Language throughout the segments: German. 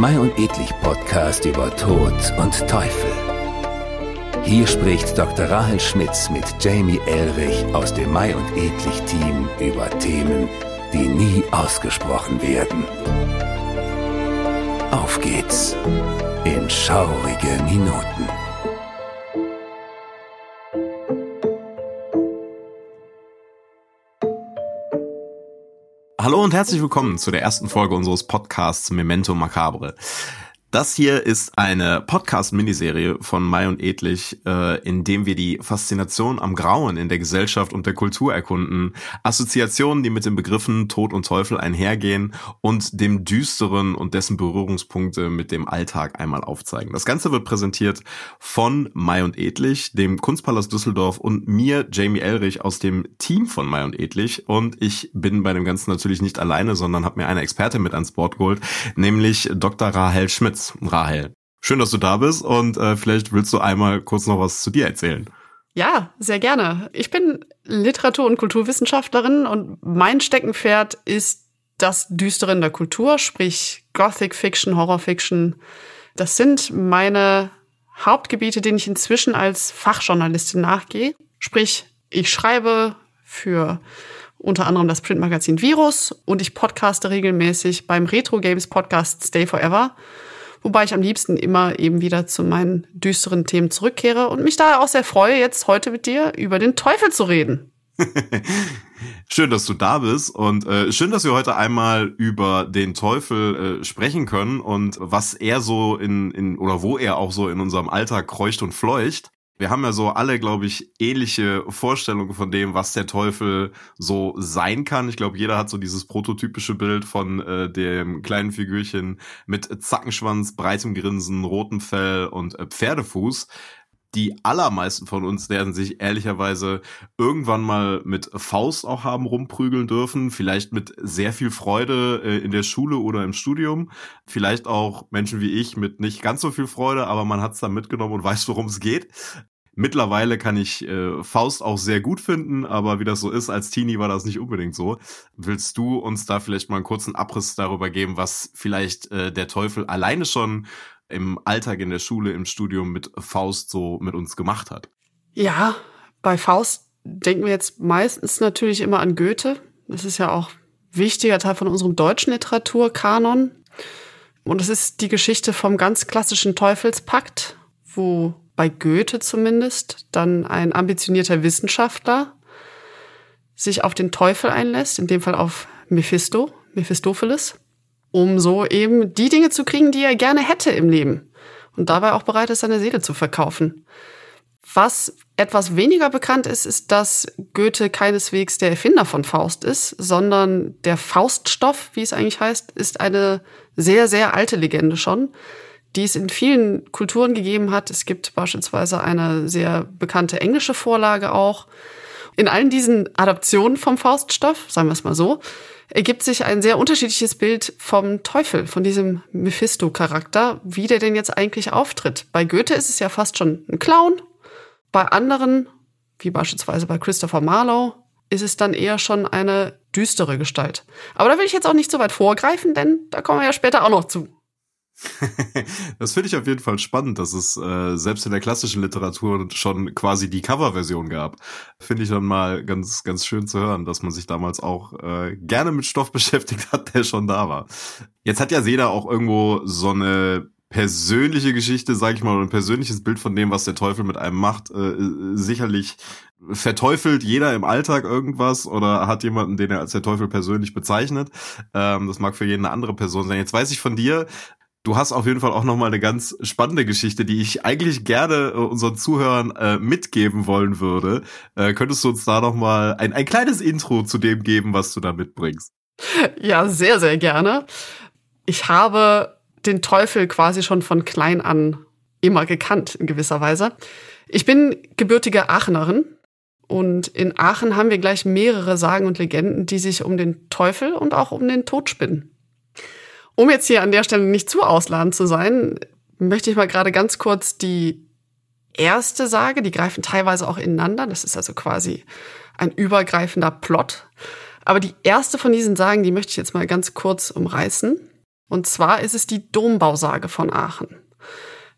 Mai und Edlich Podcast über Tod und Teufel. Hier spricht Dr. Rahel Schmitz mit Jamie Elrich aus dem Mai und Edlich Team über Themen, die nie ausgesprochen werden. Auf geht's in schaurige Minuten. Hallo und herzlich willkommen zu der ersten Folge unseres Podcasts Memento Macabre. Das hier ist eine Podcast-Miniserie von Mai und Edlich, äh, in dem wir die Faszination am Grauen in der Gesellschaft und der Kultur erkunden, Assoziationen, die mit den Begriffen Tod und Teufel einhergehen und dem Düsteren und dessen Berührungspunkte mit dem Alltag einmal aufzeigen. Das Ganze wird präsentiert von Mai und Edlich, dem Kunstpalast Düsseldorf und mir, Jamie Elrich, aus dem Team von Mai und Edlich. Und ich bin bei dem Ganzen natürlich nicht alleine, sondern habe mir eine Expertin mit ans Board geholt, nämlich Dr. Rahel Schmitz. Fritz, Rahel. Schön, dass du da bist und äh, vielleicht willst du einmal kurz noch was zu dir erzählen. Ja, sehr gerne. Ich bin Literatur- und Kulturwissenschaftlerin und mein Steckenpferd ist das Düstere in der Kultur, sprich Gothic Fiction, Horror Fiction. Das sind meine Hauptgebiete, denen ich inzwischen als Fachjournalistin nachgehe. Sprich, ich schreibe für unter anderem das Printmagazin Virus und ich podcaste regelmäßig beim Retro Games Podcast Stay Forever wobei ich am liebsten immer eben wieder zu meinen düsteren Themen zurückkehre und mich daher auch sehr freue, jetzt heute mit dir über den Teufel zu reden. schön, dass du da bist und äh, schön, dass wir heute einmal über den Teufel äh, sprechen können und was er so in, in oder wo er auch so in unserem Alltag kreucht und fleucht wir haben ja so alle, glaube ich, ähnliche Vorstellungen von dem, was der Teufel so sein kann. Ich glaube, jeder hat so dieses prototypische Bild von äh, dem kleinen Figürchen mit Zackenschwanz, breitem Grinsen, rotem Fell und äh, Pferdefuß die allermeisten von uns werden sich ehrlicherweise irgendwann mal mit Faust auch haben rumprügeln dürfen, vielleicht mit sehr viel Freude äh, in der Schule oder im Studium, vielleicht auch Menschen wie ich mit nicht ganz so viel Freude, aber man hat es dann mitgenommen und weiß, worum es geht. Mittlerweile kann ich äh, Faust auch sehr gut finden, aber wie das so ist, als Teenie war das nicht unbedingt so. Willst du uns da vielleicht mal einen kurzen Abriss darüber geben, was vielleicht äh, der Teufel alleine schon im Alltag in der Schule, im Studium mit Faust so mit uns gemacht hat. Ja, bei Faust denken wir jetzt meistens natürlich immer an Goethe. Das ist ja auch wichtiger Teil von unserem deutschen Literaturkanon. Und es ist die Geschichte vom ganz klassischen Teufelspakt, wo bei Goethe zumindest dann ein ambitionierter Wissenschaftler sich auf den Teufel einlässt, in dem Fall auf Mephisto, Mephistopheles um so eben die Dinge zu kriegen, die er gerne hätte im Leben und dabei auch bereit ist, seine Seele zu verkaufen. Was etwas weniger bekannt ist, ist, dass Goethe keineswegs der Erfinder von Faust ist, sondern der Fauststoff, wie es eigentlich heißt, ist eine sehr, sehr alte Legende schon, die es in vielen Kulturen gegeben hat. Es gibt beispielsweise eine sehr bekannte englische Vorlage auch. In allen diesen Adaptionen vom Fauststoff, sagen wir es mal so, ergibt sich ein sehr unterschiedliches Bild vom Teufel, von diesem Mephisto-Charakter, wie der denn jetzt eigentlich auftritt. Bei Goethe ist es ja fast schon ein Clown. Bei anderen, wie beispielsweise bei Christopher Marlowe, ist es dann eher schon eine düstere Gestalt. Aber da will ich jetzt auch nicht so weit vorgreifen, denn da kommen wir ja später auch noch zu. das finde ich auf jeden Fall spannend, dass es äh, selbst in der klassischen Literatur schon quasi die Coverversion gab. Finde ich dann mal ganz, ganz schön zu hören, dass man sich damals auch äh, gerne mit Stoff beschäftigt hat, der schon da war. Jetzt hat ja Seda auch irgendwo so eine persönliche Geschichte, sag ich mal, oder ein persönliches Bild von dem, was der Teufel mit einem macht. Äh, sicherlich verteufelt jeder im Alltag irgendwas oder hat jemanden, den er als der Teufel persönlich bezeichnet. Ähm, das mag für jeden eine andere Person sein. Jetzt weiß ich von dir, Du hast auf jeden Fall auch noch mal eine ganz spannende Geschichte, die ich eigentlich gerne äh, unseren Zuhörern äh, mitgeben wollen würde. Äh, könntest du uns da noch mal ein, ein kleines Intro zu dem geben, was du da mitbringst? Ja, sehr, sehr gerne. Ich habe den Teufel quasi schon von klein an immer gekannt, in gewisser Weise. Ich bin gebürtige Aachenerin und in Aachen haben wir gleich mehrere Sagen und Legenden, die sich um den Teufel und auch um den Tod spinnen. Um jetzt hier an der Stelle nicht zu ausladend zu sein, möchte ich mal gerade ganz kurz die erste Sage, die greifen teilweise auch ineinander. Das ist also quasi ein übergreifender Plot. Aber die erste von diesen Sagen, die möchte ich jetzt mal ganz kurz umreißen. Und zwar ist es die Dombausage von Aachen.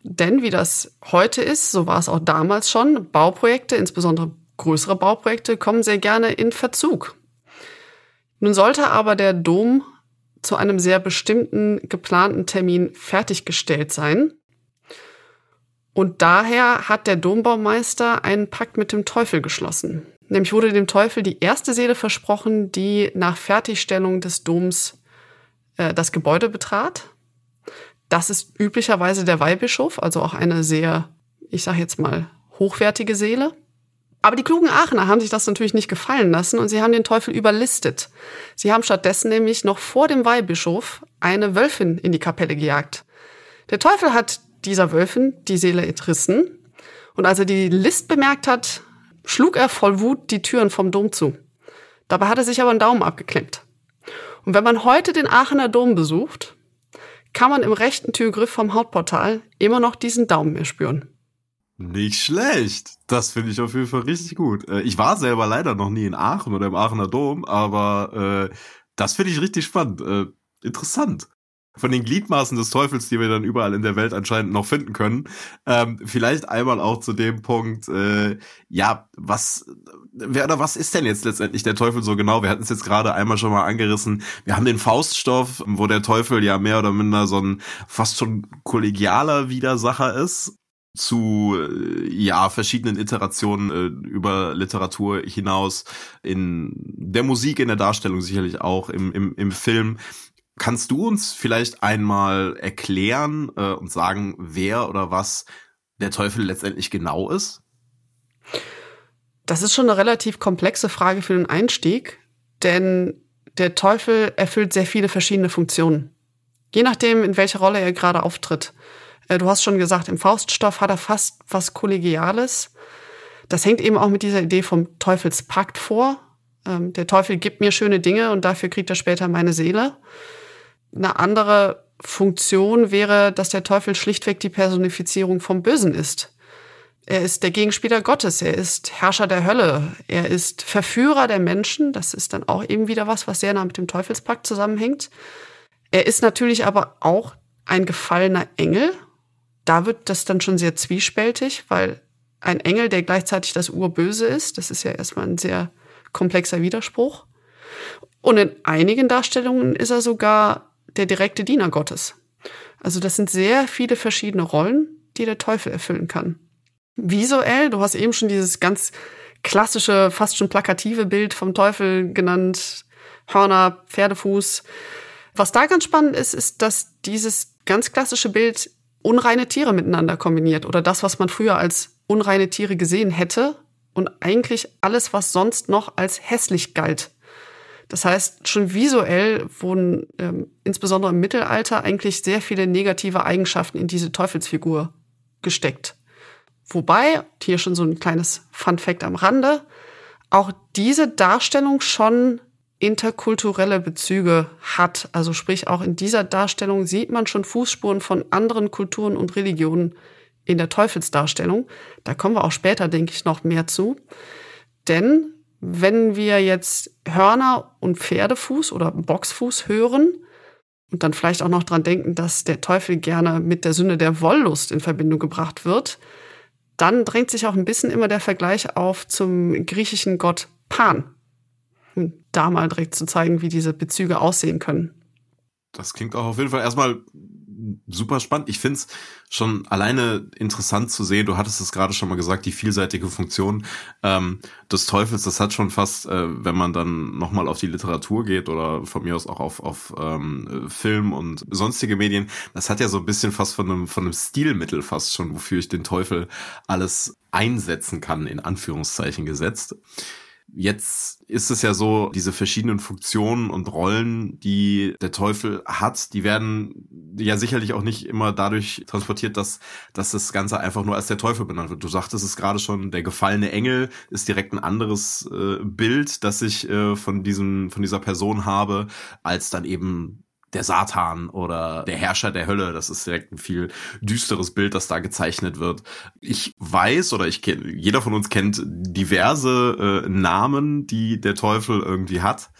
Denn wie das heute ist, so war es auch damals schon, Bauprojekte, insbesondere größere Bauprojekte, kommen sehr gerne in Verzug. Nun sollte aber der Dom zu einem sehr bestimmten geplanten Termin fertiggestellt sein. Und daher hat der Dombaumeister einen Pakt mit dem Teufel geschlossen. Nämlich wurde dem Teufel die erste Seele versprochen, die nach Fertigstellung des Doms äh, das Gebäude betrat. Das ist üblicherweise der Weihbischof, also auch eine sehr, ich sage jetzt mal, hochwertige Seele. Aber die klugen Aachener haben sich das natürlich nicht gefallen lassen und sie haben den Teufel überlistet. Sie haben stattdessen nämlich noch vor dem Weihbischof eine Wölfin in die Kapelle gejagt. Der Teufel hat dieser Wölfin die Seele entrissen und als er die List bemerkt hat, schlug er voll Wut die Türen vom Dom zu. Dabei hat er sich aber einen Daumen abgeklemmt. Und wenn man heute den Aachener Dom besucht, kann man im rechten Türgriff vom Hauptportal immer noch diesen Daumen mehr spüren. Nicht schlecht. Das finde ich auf jeden Fall richtig gut. Äh, ich war selber leider noch nie in Aachen oder im Aachener Dom, aber äh, das finde ich richtig spannend. Äh, interessant. Von den Gliedmaßen des Teufels, die wir dann überall in der Welt anscheinend noch finden können. Ähm, vielleicht einmal auch zu dem Punkt, äh, ja, was, wer oder was ist denn jetzt letztendlich der Teufel so genau? Wir hatten es jetzt gerade einmal schon mal angerissen. Wir haben den Fauststoff, wo der Teufel ja mehr oder minder so ein fast schon kollegialer Widersacher ist zu äh, ja verschiedenen Iterationen äh, über Literatur hinaus in der Musik in der Darstellung sicherlich auch im im, im Film. Kannst du uns vielleicht einmal erklären äh, und sagen wer oder was der Teufel letztendlich genau ist? Das ist schon eine relativ komplexe Frage für den Einstieg denn der Teufel erfüllt sehr viele verschiedene Funktionen. Je nachdem in welcher Rolle er gerade auftritt du hast schon gesagt, im Fauststoff hat er fast was Kollegiales. Das hängt eben auch mit dieser Idee vom Teufelspakt vor. Ähm, der Teufel gibt mir schöne Dinge und dafür kriegt er später meine Seele. Eine andere Funktion wäre, dass der Teufel schlichtweg die Personifizierung vom Bösen ist. Er ist der Gegenspieler Gottes, er ist Herrscher der Hölle, er ist Verführer der Menschen, das ist dann auch eben wieder was, was sehr nah mit dem Teufelspakt zusammenhängt. Er ist natürlich aber auch ein gefallener Engel da wird das dann schon sehr zwiespältig, weil ein Engel, der gleichzeitig das Urböse ist, das ist ja erstmal ein sehr komplexer Widerspruch. Und in einigen Darstellungen ist er sogar der direkte Diener Gottes. Also das sind sehr viele verschiedene Rollen, die der Teufel erfüllen kann. Visuell, du hast eben schon dieses ganz klassische, fast schon plakative Bild vom Teufel genannt, Hörner, Pferdefuß. Was da ganz spannend ist, ist, dass dieses ganz klassische Bild unreine Tiere miteinander kombiniert oder das, was man früher als unreine Tiere gesehen hätte und eigentlich alles, was sonst noch als hässlich galt. Das heißt, schon visuell wurden ähm, insbesondere im Mittelalter eigentlich sehr viele negative Eigenschaften in diese Teufelsfigur gesteckt. Wobei, hier schon so ein kleines Fun fact am Rande, auch diese Darstellung schon interkulturelle Bezüge hat. Also sprich, auch in dieser Darstellung sieht man schon Fußspuren von anderen Kulturen und Religionen in der Teufelsdarstellung. Da kommen wir auch später, denke ich, noch mehr zu. Denn wenn wir jetzt Hörner und Pferdefuß oder Boxfuß hören und dann vielleicht auch noch dran denken, dass der Teufel gerne mit der Sünde der Wollust in Verbindung gebracht wird, dann drängt sich auch ein bisschen immer der Vergleich auf zum griechischen Gott Pan, da mal direkt zu zeigen, wie diese Bezüge aussehen können. Das klingt auch auf jeden Fall erstmal super spannend. Ich finde es schon alleine interessant zu sehen, du hattest es gerade schon mal gesagt, die vielseitige Funktion ähm, des Teufels, das hat schon fast, äh, wenn man dann nochmal auf die Literatur geht oder von mir aus auch auf, auf ähm, Film und sonstige Medien, das hat ja so ein bisschen fast von einem, von einem Stilmittel fast schon, wofür ich den Teufel alles einsetzen kann, in Anführungszeichen gesetzt. Jetzt ist es ja so, diese verschiedenen Funktionen und Rollen, die der Teufel hat, die werden ja sicherlich auch nicht immer dadurch transportiert, dass, dass das Ganze einfach nur als der Teufel benannt wird. Du sagtest es gerade schon, der gefallene Engel ist direkt ein anderes äh, Bild, das ich äh, von diesem, von dieser Person habe, als dann eben der Satan oder der Herrscher der Hölle. Das ist direkt ein viel düsteres Bild, das da gezeichnet wird. Ich weiß oder ich kenne, jeder von uns kennt diverse äh, Namen, die der Teufel irgendwie hat.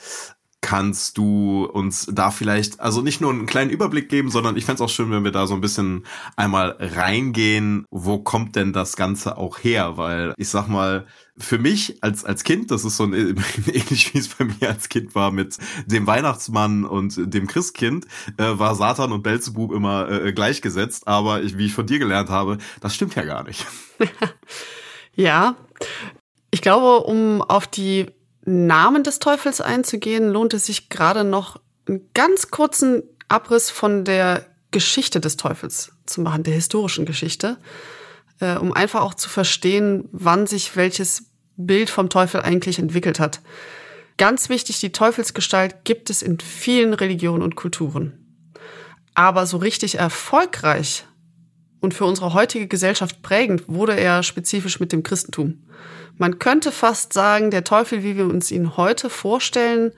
Kannst du uns da vielleicht, also nicht nur einen kleinen Überblick geben, sondern ich fände auch schön, wenn wir da so ein bisschen einmal reingehen, wo kommt denn das Ganze auch her? Weil ich sag mal, für mich als, als Kind, das ist so ein, ähnlich wie es bei mir als Kind war mit dem Weihnachtsmann und dem Christkind, äh, war Satan und Belzebub immer äh, gleichgesetzt. Aber ich, wie ich von dir gelernt habe, das stimmt ja gar nicht. ja, ich glaube, um auf die Namen des Teufels einzugehen, lohnt es sich gerade noch einen ganz kurzen Abriss von der Geschichte des Teufels zu machen, der historischen Geschichte äh, um einfach auch zu verstehen, wann sich welches Bild vom Teufel eigentlich entwickelt hat. Ganz wichtig, die Teufelsgestalt gibt es in vielen Religionen und Kulturen. Aber so richtig erfolgreich und für unsere heutige Gesellschaft prägend wurde er spezifisch mit dem Christentum. Man könnte fast sagen, der Teufel, wie wir uns ihn heute vorstellen,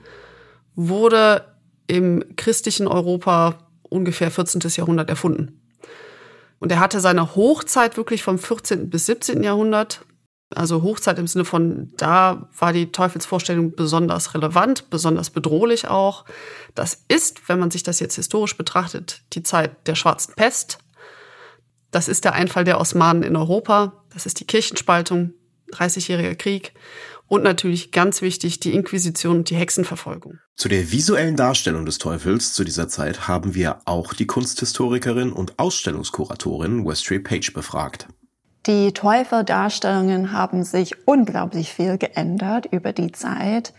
wurde im christlichen Europa ungefähr 14. Jahrhundert erfunden. Und er hatte seine Hochzeit wirklich vom 14. bis 17. Jahrhundert. Also Hochzeit im Sinne von, da war die Teufelsvorstellung besonders relevant, besonders bedrohlich auch. Das ist, wenn man sich das jetzt historisch betrachtet, die Zeit der schwarzen Pest. Das ist der Einfall der Osmanen in Europa. Das ist die Kirchenspaltung, 30-jähriger Krieg. Und natürlich ganz wichtig, die Inquisition und die Hexenverfolgung. Zu der visuellen Darstellung des Teufels zu dieser Zeit haben wir auch die Kunsthistorikerin und Ausstellungskuratorin Westry Page befragt. Die Teufeldarstellungen haben sich unglaublich viel geändert über die Zeit.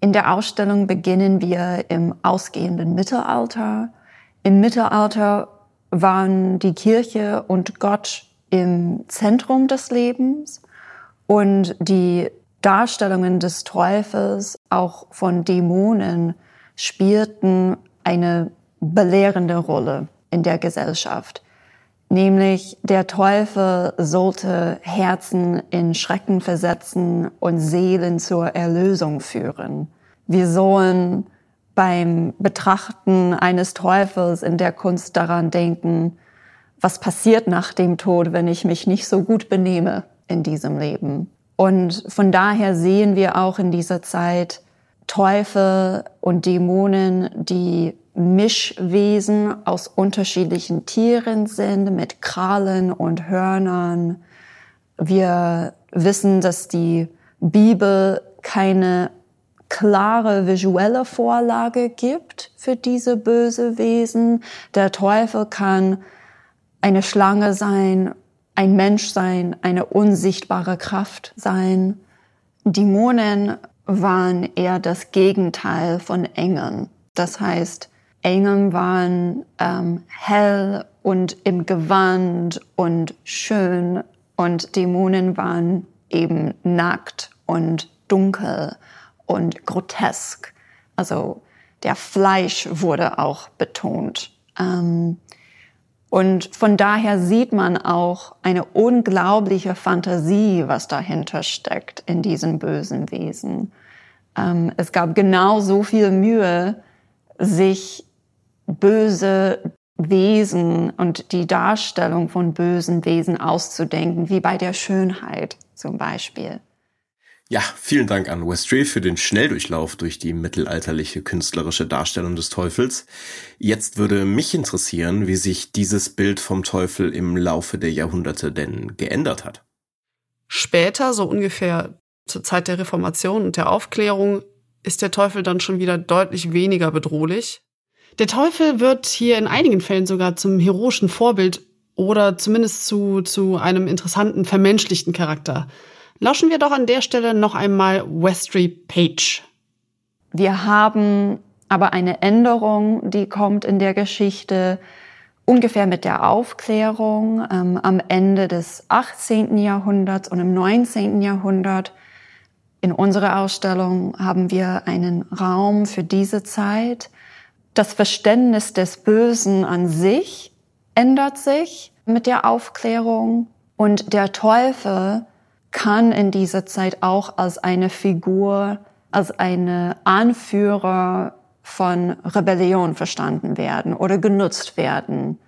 In der Ausstellung beginnen wir im ausgehenden Mittelalter. Im Mittelalter waren die Kirche und Gott im Zentrum des Lebens und die Darstellungen des Teufels, auch von Dämonen, spielten eine belehrende Rolle in der Gesellschaft. Nämlich der Teufel sollte Herzen in Schrecken versetzen und Seelen zur Erlösung führen. Wir sollen beim Betrachten eines Teufels in der Kunst daran denken, was passiert nach dem Tod, wenn ich mich nicht so gut benehme in diesem Leben. Und von daher sehen wir auch in dieser Zeit Teufel und Dämonen, die Mischwesen aus unterschiedlichen Tieren sind, mit Krallen und Hörnern. Wir wissen, dass die Bibel keine klare visuelle Vorlage gibt für diese böse Wesen. Der Teufel kann eine Schlange sein ein Mensch sein, eine unsichtbare Kraft sein. Dämonen waren eher das Gegenteil von Engeln. Das heißt, Engeln waren ähm, hell und im Gewand und schön und Dämonen waren eben nackt und dunkel und grotesk. Also der Fleisch wurde auch betont. Ähm, und von daher sieht man auch eine unglaubliche Fantasie, was dahinter steckt in diesen bösen Wesen. Ähm, es gab genau so viel Mühe, sich böse Wesen und die Darstellung von bösen Wesen auszudenken, wie bei der Schönheit zum Beispiel. Ja, vielen Dank an Westray für den Schnelldurchlauf durch die mittelalterliche künstlerische Darstellung des Teufels. Jetzt würde mich interessieren, wie sich dieses Bild vom Teufel im Laufe der Jahrhunderte denn geändert hat. Später, so ungefähr zur Zeit der Reformation und der Aufklärung, ist der Teufel dann schon wieder deutlich weniger bedrohlich. Der Teufel wird hier in einigen Fällen sogar zum heroischen Vorbild oder zumindest zu, zu einem interessanten, vermenschlichten Charakter. Lauschen wir doch an der Stelle noch einmal Westry Page. Wir haben aber eine Änderung, die kommt in der Geschichte ungefähr mit der Aufklärung ähm, am Ende des 18. Jahrhunderts und im 19. Jahrhundert. In unserer Ausstellung haben wir einen Raum für diese Zeit. Das Verständnis des Bösen an sich ändert sich mit der Aufklärung und der Teufel kann in dieser Zeit auch als eine Figur, als eine Anführer von Rebellion verstanden werden oder genutzt werden.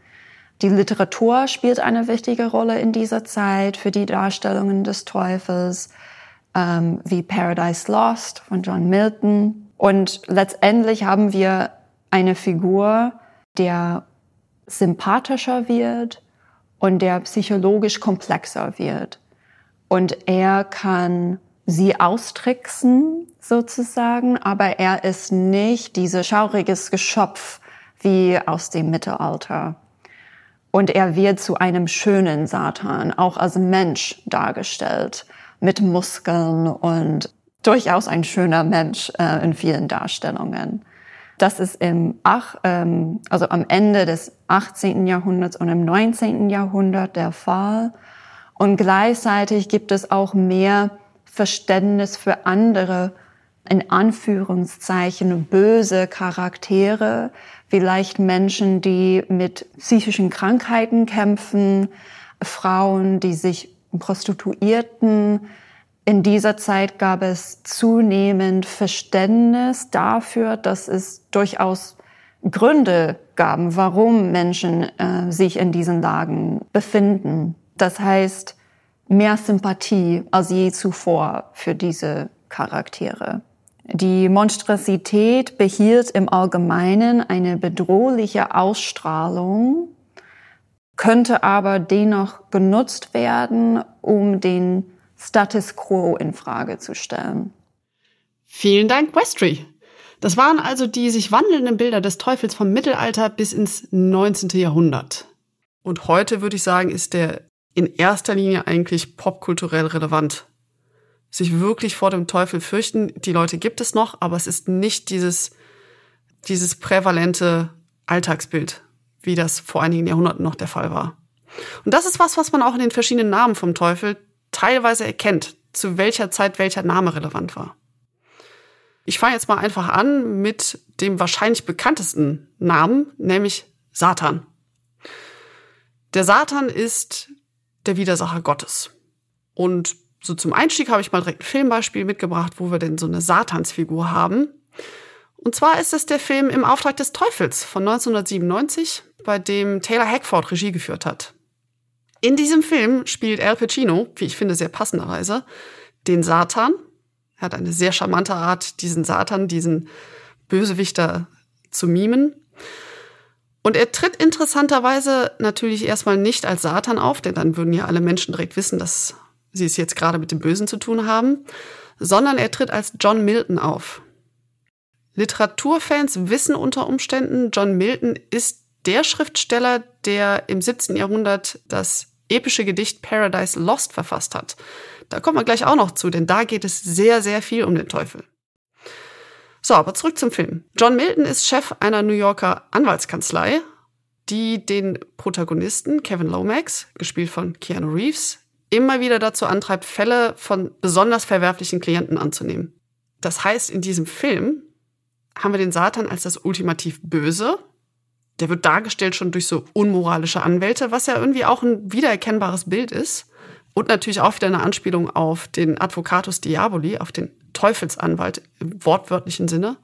Die Literatur spielt eine wichtige Rolle in dieser Zeit für die Darstellungen des Teufels, ähm, wie Paradise Lost von John Milton Und letztendlich haben wir eine Figur, der sympathischer wird und der psychologisch komplexer wird. Und er kann sie austricksen sozusagen, aber er ist nicht dieses schauriges Geschöpf wie aus dem Mittelalter. Und er wird zu einem schönen Satan, auch als Mensch dargestellt, mit Muskeln und durchaus ein schöner Mensch äh, in vielen Darstellungen. Das ist im ach, ähm, also am Ende des 18. Jahrhunderts und im 19. Jahrhundert der Fall. Und gleichzeitig gibt es auch mehr Verständnis für andere, in Anführungszeichen, böse Charaktere, vielleicht Menschen, die mit psychischen Krankheiten kämpfen, Frauen, die sich prostituierten. In dieser Zeit gab es zunehmend Verständnis dafür, dass es durchaus Gründe gab, warum Menschen äh, sich in diesen Lagen befinden. Das heißt, mehr Sympathie als je zuvor für diese Charaktere. Die Monstrosität behielt im Allgemeinen eine bedrohliche Ausstrahlung, könnte aber dennoch genutzt werden, um den Status quo in Frage zu stellen. Vielen Dank, Westry. Das waren also die sich wandelnden Bilder des Teufels vom Mittelalter bis ins 19. Jahrhundert. Und heute würde ich sagen, ist der in erster Linie eigentlich popkulturell relevant. Sich wirklich vor dem Teufel fürchten, die Leute gibt es noch, aber es ist nicht dieses, dieses prävalente Alltagsbild, wie das vor einigen Jahrhunderten noch der Fall war. Und das ist was, was man auch in den verschiedenen Namen vom Teufel teilweise erkennt, zu welcher Zeit welcher Name relevant war. Ich fange jetzt mal einfach an mit dem wahrscheinlich bekanntesten Namen, nämlich Satan. Der Satan ist der Widersacher Gottes. Und so zum Einstieg habe ich mal direkt ein Filmbeispiel mitgebracht, wo wir denn so eine Satansfigur haben. Und zwar ist es der Film Im Auftrag des Teufels von 1997, bei dem Taylor Hackford Regie geführt hat. In diesem Film spielt Al Pacino, wie ich finde, sehr passenderweise, den Satan. Er hat eine sehr charmante Art, diesen Satan, diesen Bösewichter zu mimen. Und er tritt interessanterweise natürlich erstmal nicht als Satan auf, denn dann würden ja alle Menschen direkt wissen, dass sie es jetzt gerade mit dem Bösen zu tun haben, sondern er tritt als John Milton auf. Literaturfans wissen unter Umständen, John Milton ist der Schriftsteller, der im 17. Jahrhundert das epische Gedicht Paradise Lost verfasst hat. Da kommen wir gleich auch noch zu, denn da geht es sehr, sehr viel um den Teufel. So, aber zurück zum Film. John Milton ist Chef einer New Yorker Anwaltskanzlei, die den Protagonisten Kevin Lomax, gespielt von Keanu Reeves, immer wieder dazu antreibt, Fälle von besonders verwerflichen Klienten anzunehmen. Das heißt, in diesem Film haben wir den Satan als das ultimativ Böse. Der wird dargestellt schon durch so unmoralische Anwälte, was ja irgendwie auch ein wiedererkennbares Bild ist. Und natürlich auch wieder eine Anspielung auf den Advocatus Diaboli, auf den Teufelsanwalt im wortwörtlichen Sinne.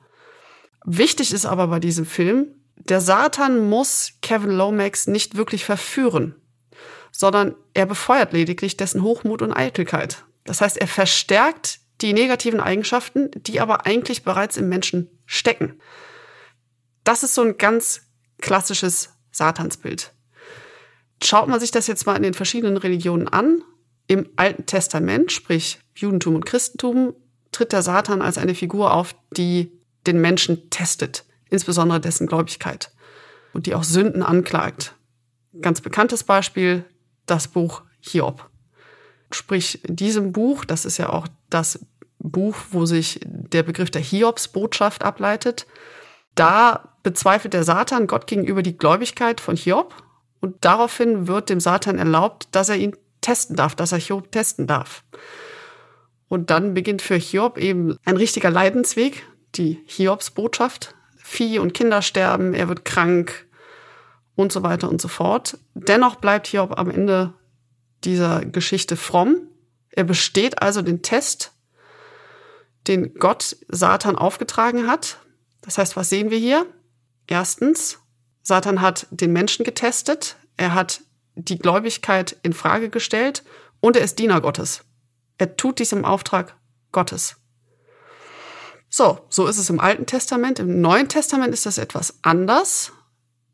Wichtig ist aber bei diesem Film, der Satan muss Kevin Lomax nicht wirklich verführen, sondern er befeuert lediglich dessen Hochmut und Eitelkeit. Das heißt, er verstärkt die negativen Eigenschaften, die aber eigentlich bereits im Menschen stecken. Das ist so ein ganz klassisches Satansbild. Schaut man sich das jetzt mal in den verschiedenen Religionen an, im Alten Testament, sprich Judentum und Christentum, tritt der Satan als eine Figur auf, die den Menschen testet, insbesondere dessen Gläubigkeit und die auch Sünden anklagt. Ganz bekanntes Beispiel, das Buch Hiob. Sprich, in diesem Buch, das ist ja auch das Buch, wo sich der Begriff der Hiobsbotschaft ableitet, da bezweifelt der Satan Gott gegenüber die Gläubigkeit von Hiob und daraufhin wird dem Satan erlaubt, dass er ihn testen darf, dass er Hiob testen darf. Und dann beginnt für Hiob eben ein richtiger Leidensweg, die Hiobsbotschaft. Vieh und Kinder sterben, er wird krank und so weiter und so fort. Dennoch bleibt Hiob am Ende dieser Geschichte fromm. Er besteht also den Test, den Gott Satan aufgetragen hat. Das heißt, was sehen wir hier? Erstens, Satan hat den Menschen getestet. Er hat die Gläubigkeit in Frage gestellt und er ist Diener Gottes. Er tut dies im Auftrag Gottes. So, so ist es im Alten Testament. Im Neuen Testament ist das etwas anders,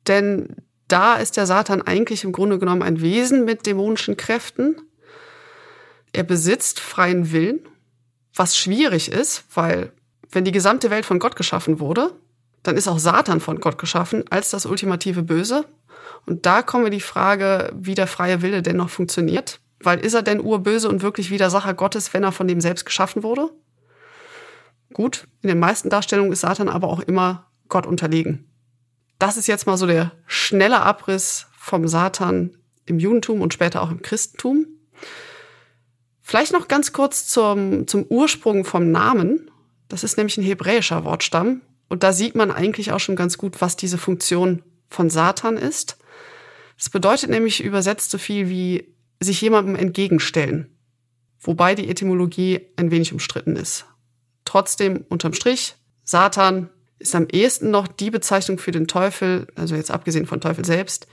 denn da ist der Satan eigentlich im Grunde genommen ein Wesen mit dämonischen Kräften. Er besitzt freien Willen, was schwierig ist, weil wenn die gesamte Welt von Gott geschaffen wurde, dann ist auch Satan von Gott geschaffen als das ultimative Böse. Und da kommen wir die Frage, wie der freie Wille denn noch funktioniert. Weil ist er denn urböse und wirklich Widersacher Gottes, wenn er von dem selbst geschaffen wurde? Gut, in den meisten Darstellungen ist Satan aber auch immer Gott unterlegen. Das ist jetzt mal so der schnelle Abriss vom Satan im Judentum und später auch im Christentum. Vielleicht noch ganz kurz zum, zum Ursprung vom Namen. Das ist nämlich ein hebräischer Wortstamm. Und da sieht man eigentlich auch schon ganz gut, was diese Funktion von Satan ist. Es bedeutet nämlich übersetzt so viel wie sich jemandem entgegenstellen. Wobei die Etymologie ein wenig umstritten ist. Trotzdem, unterm Strich, Satan ist am ehesten noch die Bezeichnung für den Teufel, also jetzt abgesehen von Teufel selbst,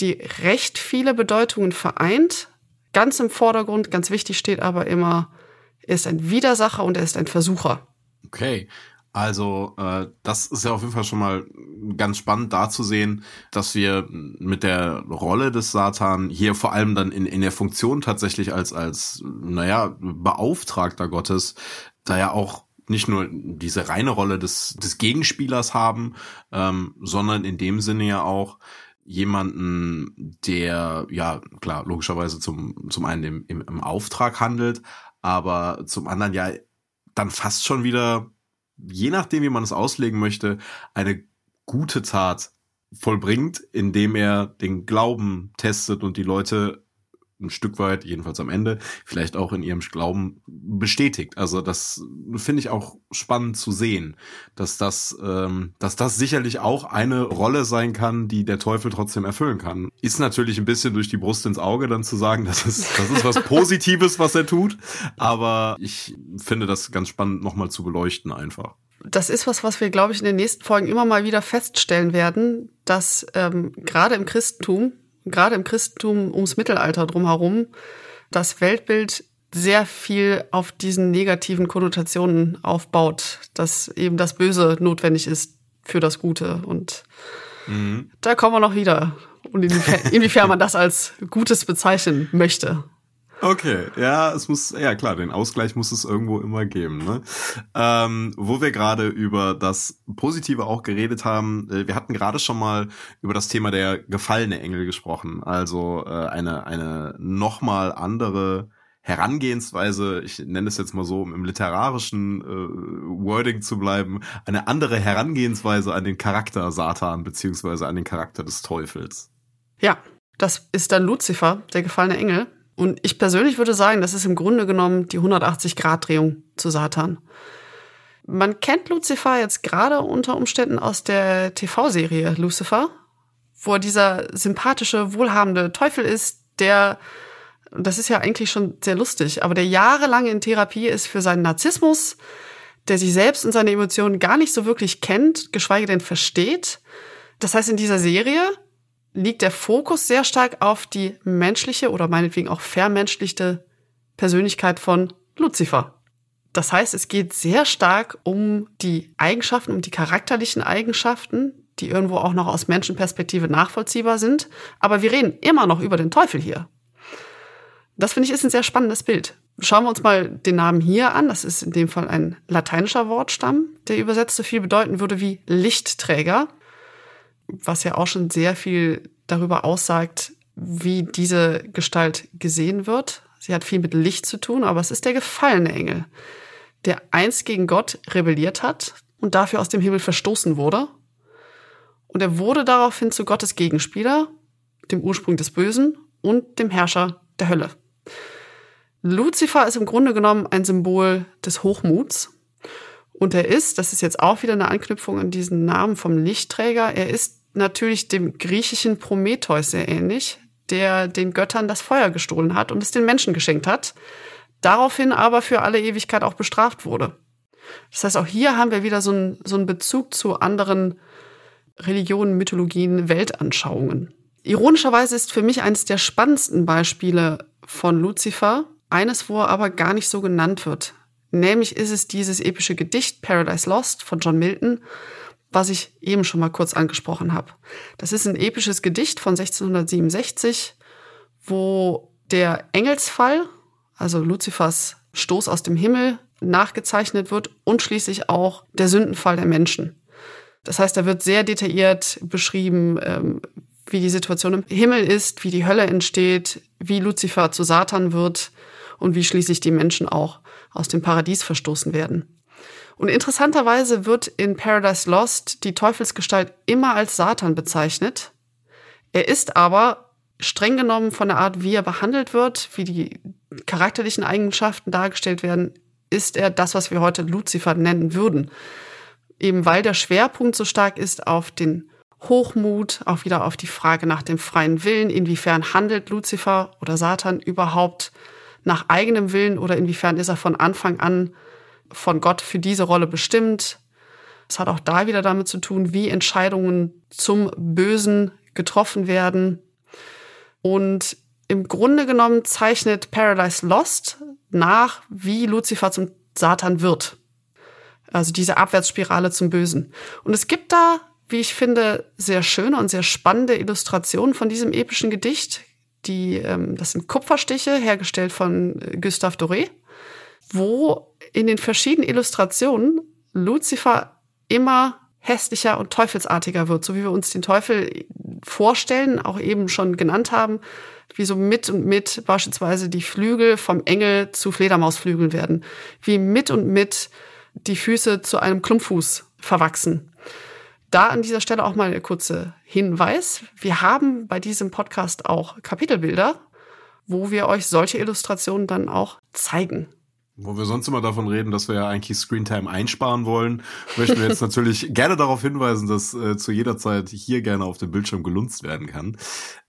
die recht viele Bedeutungen vereint. Ganz im Vordergrund, ganz wichtig steht aber immer, er ist ein Widersacher und er ist ein Versucher. Okay. Also äh, das ist ja auf jeden Fall schon mal ganz spannend da zu sehen, dass wir mit der Rolle des Satan hier vor allem dann in, in der Funktion tatsächlich als, als, naja, Beauftragter Gottes da ja auch nicht nur diese reine Rolle des, des Gegenspielers haben, ähm, sondern in dem Sinne ja auch jemanden, der ja klar logischerweise zum zum einen im, im, im Auftrag handelt, aber zum anderen ja dann fast schon wieder, je nachdem wie man es auslegen möchte, eine gute Tat vollbringt, indem er den Glauben testet und die Leute ein Stück weit, jedenfalls am Ende, vielleicht auch in ihrem Glauben bestätigt. Also das finde ich auch spannend zu sehen, dass das, ähm, dass das sicherlich auch eine Rolle sein kann, die der Teufel trotzdem erfüllen kann. Ist natürlich ein bisschen durch die Brust ins Auge dann zu sagen, das ist, das ist was Positives, was er tut. Aber ich finde das ganz spannend nochmal zu beleuchten einfach das ist was, was wir, glaube ich, in den nächsten Folgen immer mal wieder feststellen werden, dass ähm, gerade im Christentum gerade im Christentum ums Mittelalter drumherum das Weltbild sehr viel auf diesen negativen Konnotationen aufbaut, dass eben das Böse notwendig ist für das Gute. Und mhm. da kommen wir noch wieder. Und inwiefern, inwiefern man das als Gutes bezeichnen möchte. Okay, ja, es muss, ja klar, den Ausgleich muss es irgendwo immer geben. Ne? Ähm, wo wir gerade über das Positive auch geredet haben, äh, wir hatten gerade schon mal über das Thema der gefallene Engel gesprochen, also äh, eine eine nochmal andere Herangehensweise, ich nenne es jetzt mal so, um im literarischen äh, Wording zu bleiben, eine andere Herangehensweise an den Charakter Satan beziehungsweise an den Charakter des Teufels. Ja, das ist dann Luzifer, der gefallene Engel. Und ich persönlich würde sagen, das ist im Grunde genommen die 180-Grad-Drehung zu Satan. Man kennt Lucifer jetzt gerade unter Umständen aus der TV-Serie Lucifer, wo er dieser sympathische, wohlhabende Teufel ist, der, das ist ja eigentlich schon sehr lustig, aber der jahrelang in Therapie ist für seinen Narzissmus, der sich selbst und seine Emotionen gar nicht so wirklich kennt, geschweige denn versteht. Das heißt, in dieser Serie liegt der Fokus sehr stark auf die menschliche oder meinetwegen auch vermenschlichte Persönlichkeit von Lucifer. Das heißt, es geht sehr stark um die Eigenschaften, um die charakterlichen Eigenschaften, die irgendwo auch noch aus Menschenperspektive nachvollziehbar sind. Aber wir reden immer noch über den Teufel hier. Das finde ich ist ein sehr spannendes Bild. Schauen wir uns mal den Namen hier an. Das ist in dem Fall ein lateinischer Wortstamm, der übersetzt so viel bedeuten würde wie Lichtträger was ja auch schon sehr viel darüber aussagt, wie diese Gestalt gesehen wird. Sie hat viel mit Licht zu tun, aber es ist der gefallene Engel, der einst gegen Gott rebelliert hat und dafür aus dem Himmel verstoßen wurde. Und er wurde daraufhin zu Gottes Gegenspieler, dem Ursprung des Bösen und dem Herrscher der Hölle. Luzifer ist im Grunde genommen ein Symbol des Hochmuts. Und er ist, das ist jetzt auch wieder eine Anknüpfung an diesen Namen vom Lichtträger, er ist natürlich dem griechischen Prometheus sehr ähnlich, der den Göttern das Feuer gestohlen hat und es den Menschen geschenkt hat, daraufhin aber für alle Ewigkeit auch bestraft wurde. Das heißt, auch hier haben wir wieder so einen, so einen Bezug zu anderen Religionen, Mythologien, Weltanschauungen. Ironischerweise ist für mich eines der spannendsten Beispiele von Luzifer eines, wo er aber gar nicht so genannt wird Nämlich ist es dieses epische Gedicht Paradise Lost von John Milton, was ich eben schon mal kurz angesprochen habe. Das ist ein episches Gedicht von 1667, wo der Engelsfall, also Luzifers Stoß aus dem Himmel, nachgezeichnet wird und schließlich auch der Sündenfall der Menschen. Das heißt, da wird sehr detailliert beschrieben, ähm, wie die Situation im Himmel ist, wie die Hölle entsteht, wie Luzifer zu Satan wird und wie schließlich die Menschen auch aus dem Paradies verstoßen werden. Und interessanterweise wird in Paradise Lost die Teufelsgestalt immer als Satan bezeichnet. Er ist aber streng genommen von der Art, wie er behandelt wird, wie die charakterlichen Eigenschaften dargestellt werden, ist er das, was wir heute Luzifer nennen würden. Eben weil der Schwerpunkt so stark ist auf den Hochmut, auch wieder auf die Frage nach dem freien Willen, inwiefern handelt Luzifer oder Satan überhaupt nach eigenem Willen oder inwiefern ist er von Anfang an von Gott für diese Rolle bestimmt. Es hat auch da wieder damit zu tun, wie Entscheidungen zum Bösen getroffen werden. Und im Grunde genommen zeichnet Paradise Lost nach, wie Lucifer zum Satan wird. Also diese Abwärtsspirale zum Bösen. Und es gibt da, wie ich finde, sehr schöne und sehr spannende Illustrationen von diesem epischen Gedicht. Die, ähm, das sind Kupferstiche, hergestellt von äh, Gustave Doré, wo in den verschiedenen Illustrationen Lucifer immer hässlicher und teufelsartiger wird, so wie wir uns den Teufel vorstellen, auch eben schon genannt haben, wie so mit und mit beispielsweise die Flügel vom Engel zu Fledermausflügeln werden, wie mit und mit die Füße zu einem Klumpfuß verwachsen. Da an dieser Stelle auch mal eine kurze Hinweis. Wir haben bei diesem Podcast auch Kapitelbilder, wo wir euch solche Illustrationen dann auch zeigen. Wo wir sonst immer davon reden, dass wir ja eigentlich Screentime einsparen wollen, möchten wir jetzt natürlich gerne darauf hinweisen, dass äh, zu jeder Zeit hier gerne auf dem Bildschirm gelunzt werden kann.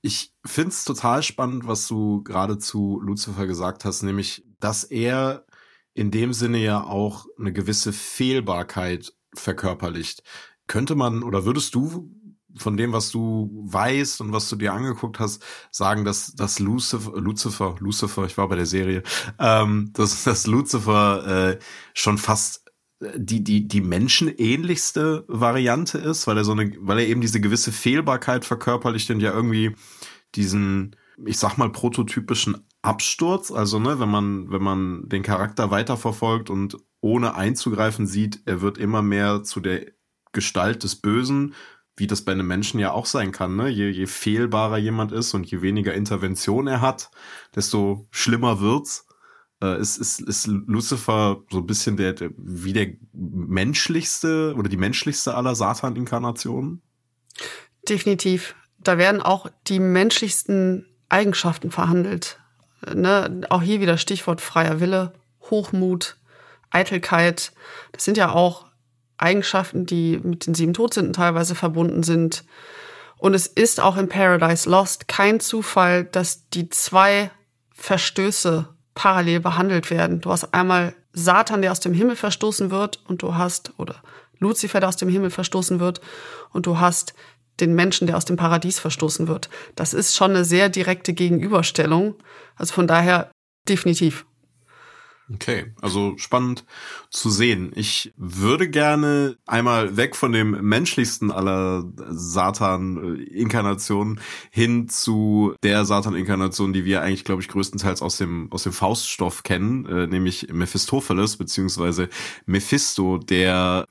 Ich find's total spannend, was du gerade zu Lucifer gesagt hast, nämlich, dass er in dem Sinne ja auch eine gewisse Fehlbarkeit verkörperlicht. Könnte man oder würdest du von dem, was du weißt und was du dir angeguckt hast, sagen, dass dass Lucifer, Lucifer, Lucifer, ich war bei der Serie, ähm, dass, dass Lucifer äh, schon fast äh, die die die menschenähnlichste Variante ist, weil er so eine, weil er eben diese gewisse Fehlbarkeit verkörperlicht und ja irgendwie diesen, ich sag mal prototypischen Absturz, also ne, wenn man wenn man den Charakter weiterverfolgt und ohne einzugreifen sieht, er wird immer mehr zu der Gestalt des Bösen wie das bei einem Menschen ja auch sein kann. Ne? Je, je fehlbarer jemand ist und je weniger Intervention er hat, desto schlimmer wird's. Äh, ist, ist, ist Lucifer so ein bisschen der, der wie der menschlichste oder die menschlichste aller Satan-Inkarnationen? Definitiv. Da werden auch die menschlichsten Eigenschaften verhandelt. Ne? Auch hier wieder Stichwort freier Wille, Hochmut, Eitelkeit. Das sind ja auch Eigenschaften, die mit den sieben Todsünden teilweise verbunden sind. Und es ist auch in Paradise Lost kein Zufall, dass die zwei Verstöße parallel behandelt werden. Du hast einmal Satan, der aus dem Himmel verstoßen wird, und du hast, oder Luzifer, der aus dem Himmel verstoßen wird, und du hast den Menschen, der aus dem Paradies verstoßen wird. Das ist schon eine sehr direkte Gegenüberstellung. Also von daher definitiv. Okay, also spannend zu sehen. Ich würde gerne einmal weg von dem menschlichsten aller Satan-Inkarnationen hin zu der Satan-Inkarnation, die wir eigentlich, glaube ich, größtenteils aus dem, aus dem Fauststoff kennen, äh, nämlich Mephistopheles, beziehungsweise Mephisto, der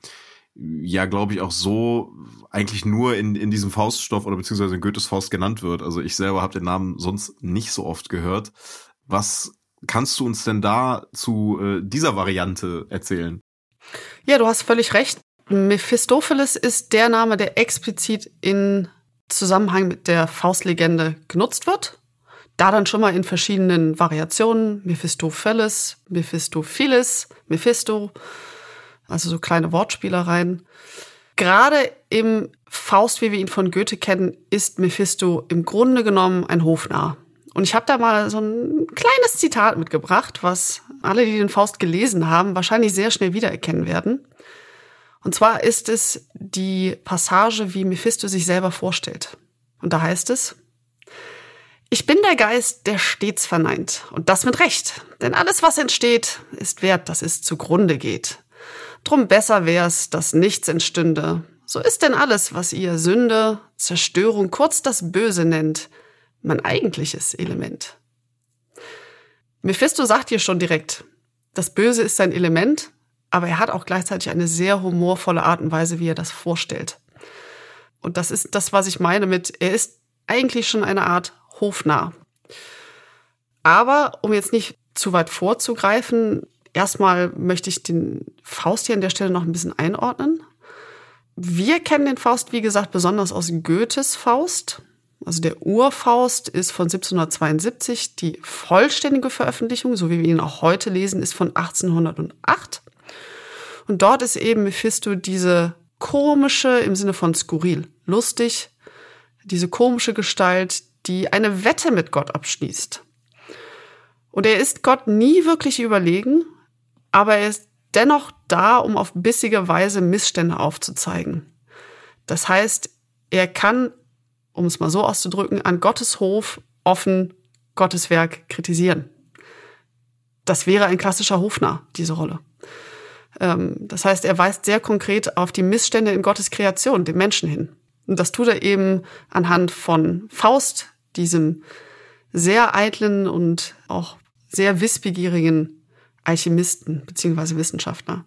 ja, glaube ich, auch so eigentlich nur in, in diesem Fauststoff oder beziehungsweise in Goethes Faust genannt wird. Also ich selber habe den Namen sonst nicht so oft gehört. Was kannst du uns denn da zu äh, dieser Variante erzählen? Ja, du hast völlig recht. Mephistopheles ist der Name, der explizit in Zusammenhang mit der Faustlegende genutzt wird. Da dann schon mal in verschiedenen Variationen. Mephistopheles, Mephistophilis, Mephisto. Also so kleine Wortspielereien. Gerade im Faust, wie wir ihn von Goethe kennen, ist Mephisto im Grunde genommen ein Hofnarr. Und ich habe da mal so ein kleines Zitat mitgebracht, was alle, die den Faust gelesen haben, wahrscheinlich sehr schnell wiedererkennen werden. Und zwar ist es die Passage, wie Mephisto sich selber vorstellt. Und da heißt es, Ich bin der Geist, der stets verneint. Und das mit Recht. Denn alles, was entsteht, ist wert, dass es zugrunde geht. Drum besser wär's, dass nichts entstünde. So ist denn alles, was ihr Sünde, Zerstörung, kurz das Böse nennt, mein eigentliches Element. Mephisto sagt hier schon direkt, das Böse ist sein Element, aber er hat auch gleichzeitig eine sehr humorvolle Art und Weise, wie er das vorstellt. Und das ist das, was ich meine mit, er ist eigentlich schon eine Art hofnah. Aber um jetzt nicht zu weit vorzugreifen, erstmal möchte ich den Faust hier an der Stelle noch ein bisschen einordnen. Wir kennen den Faust, wie gesagt, besonders aus Goethes Faust. Also der Urfaust ist von 1772. Die vollständige Veröffentlichung, so wie wir ihn auch heute lesen, ist von 1808. Und dort ist eben Mephisto diese komische, im Sinne von skurril, lustig, diese komische Gestalt, die eine Wette mit Gott abschließt. Und er ist Gott nie wirklich überlegen, aber er ist dennoch da, um auf bissige Weise Missstände aufzuzeigen. Das heißt, er kann, um es mal so auszudrücken, an Gottes Hof offen Gottes Werk kritisieren. Das wäre ein klassischer Hofnarr, diese Rolle. Ähm, das heißt, er weist sehr konkret auf die Missstände in Gottes Kreation, dem Menschen hin. Und das tut er eben anhand von Faust, diesem sehr eitlen und auch sehr wissbegierigen Alchemisten beziehungsweise Wissenschaftler.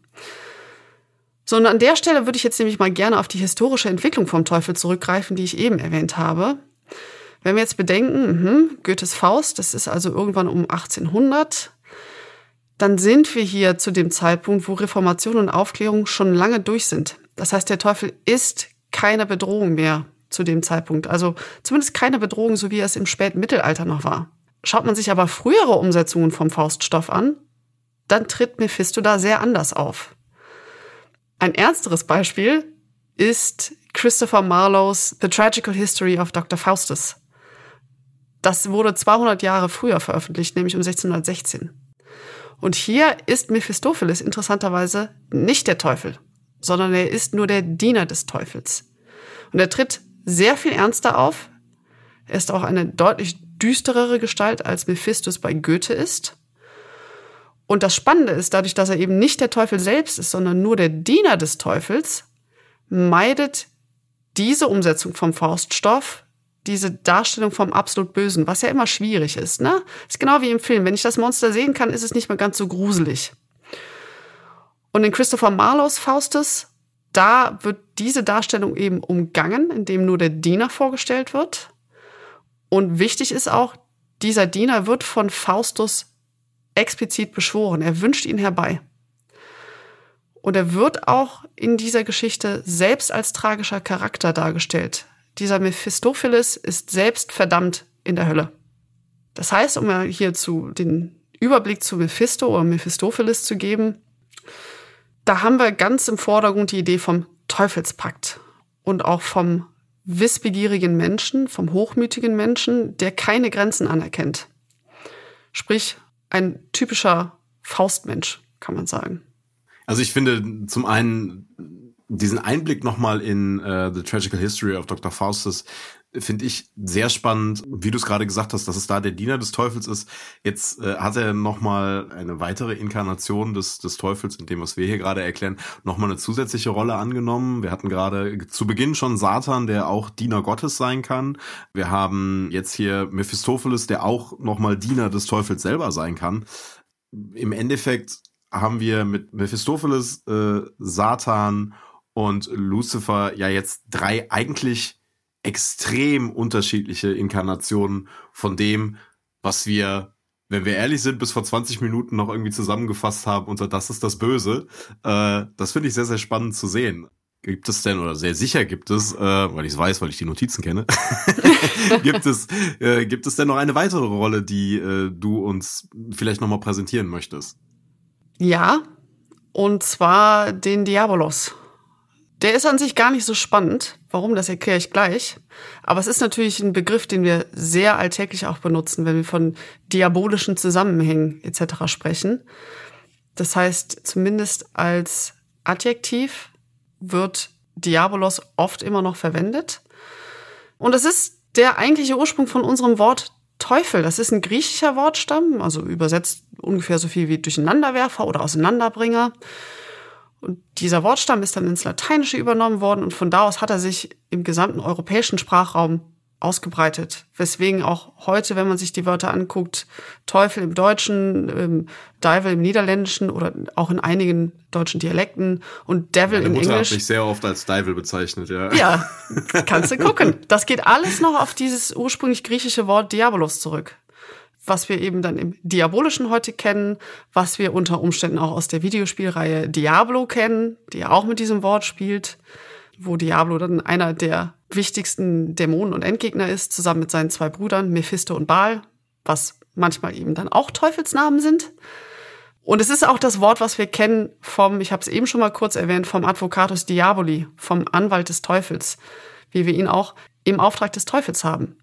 So, und an der Stelle würde ich jetzt nämlich mal gerne auf die historische Entwicklung vom Teufel zurückgreifen, die ich eben erwähnt habe. Wenn wir jetzt bedenken, mh, Goethes Faust, das ist also irgendwann um 1800, dann sind wir hier zu dem Zeitpunkt, wo Reformation und Aufklärung schon lange durch sind. Das heißt, der Teufel ist keine Bedrohung mehr zu dem Zeitpunkt. Also zumindest keine Bedrohung, so wie es im späten Mittelalter noch war. Schaut man sich aber frühere Umsetzungen vom Fauststoff an, dann tritt Mephisto da sehr anders auf. Ein ernsteres Beispiel ist Christopher Marlowes The Tragical History of Dr. Faustus. Das wurde 200 Jahre früher veröffentlicht, nämlich um 1616. Und hier ist Mephistopheles interessanterweise nicht der Teufel, sondern er ist nur der Diener des Teufels. Und er tritt sehr viel ernster auf. Er ist auch eine deutlich düsterere Gestalt, als Mephistus bei Goethe ist. Und das Spannende ist, dadurch, dass er eben nicht der Teufel selbst ist, sondern nur der Diener des Teufels, meidet diese Umsetzung vom Fauststoff diese Darstellung vom absolut Bösen, was ja immer schwierig ist. Ne? Ist genau wie im Film. Wenn ich das Monster sehen kann, ist es nicht mehr ganz so gruselig. Und in Christopher Marlowes Faustus, da wird diese Darstellung eben umgangen, indem nur der Diener vorgestellt wird. Und wichtig ist auch, dieser Diener wird von Faustus explizit beschworen. Er wünscht ihn herbei. Und er wird auch in dieser Geschichte selbst als tragischer Charakter dargestellt. Dieser Mephistopheles ist selbst verdammt in der Hölle. Das heißt, um hier zu den Überblick zu Mephisto oder Mephistopheles zu geben, da haben wir ganz im Vordergrund die Idee vom Teufelspakt und auch vom wissbegierigen Menschen, vom hochmütigen Menschen, der keine Grenzen anerkennt. Sprich, ein typischer Faustmensch, kann man sagen. Also ich finde zum einen diesen Einblick nochmal in uh, The Tragical History of Dr. Faustus finde ich sehr spannend, wie du es gerade gesagt hast, dass es da der Diener des Teufels ist. Jetzt äh, hat er nochmal eine weitere Inkarnation des, des Teufels, in dem, was wir hier gerade erklären, nochmal eine zusätzliche Rolle angenommen. Wir hatten gerade zu Beginn schon Satan, der auch Diener Gottes sein kann. Wir haben jetzt hier Mephistopheles, der auch nochmal Diener des Teufels selber sein kann. Im Endeffekt haben wir mit Mephistopheles, äh, Satan und Lucifer ja jetzt drei eigentlich extrem unterschiedliche Inkarnationen von dem, was wir, wenn wir ehrlich sind, bis vor 20 Minuten noch irgendwie zusammengefasst haben unter das ist das Böse. Äh, das finde ich sehr, sehr spannend zu sehen. Gibt es denn, oder sehr sicher gibt es, äh, weil ich es weiß, weil ich die Notizen kenne, gibt es, äh, gibt es denn noch eine weitere Rolle, die äh, du uns vielleicht nochmal präsentieren möchtest? Ja, und zwar den Diabolos. Der ist an sich gar nicht so spannend. Warum, das erkläre ich gleich. Aber es ist natürlich ein Begriff, den wir sehr alltäglich auch benutzen, wenn wir von diabolischen Zusammenhängen etc. sprechen. Das heißt, zumindest als Adjektiv wird Diabolos oft immer noch verwendet. Und es ist der eigentliche Ursprung von unserem Wort Teufel, das ist ein griechischer Wortstamm, also übersetzt ungefähr so viel wie Durcheinanderwerfer oder Auseinanderbringer. Und dieser Wortstamm ist dann ins Lateinische übernommen worden und von da aus hat er sich im gesamten europäischen Sprachraum ausgebreitet. Weswegen auch heute, wenn man sich die Wörter anguckt, Teufel im Deutschen, ähm, Devil im Niederländischen oder auch in einigen deutschen Dialekten und Devil Meine in Mutter Englisch. hat mich sehr oft als Devil bezeichnet, ja. Ja, kannst du gucken. Das geht alles noch auf dieses ursprünglich griechische Wort Diabolos zurück. Was wir eben dann im Diabolischen heute kennen, was wir unter Umständen auch aus der Videospielreihe Diablo kennen, die ja auch mit diesem Wort spielt, wo Diablo dann einer der wichtigsten Dämonen und Endgegner ist, zusammen mit seinen zwei Brüdern Mephisto und Baal, was manchmal eben dann auch Teufelsnamen sind. Und es ist auch das Wort, was wir kennen vom, ich habe es eben schon mal kurz erwähnt, vom Advocatus Diaboli, vom Anwalt des Teufels, wie wir ihn auch im Auftrag des Teufels haben.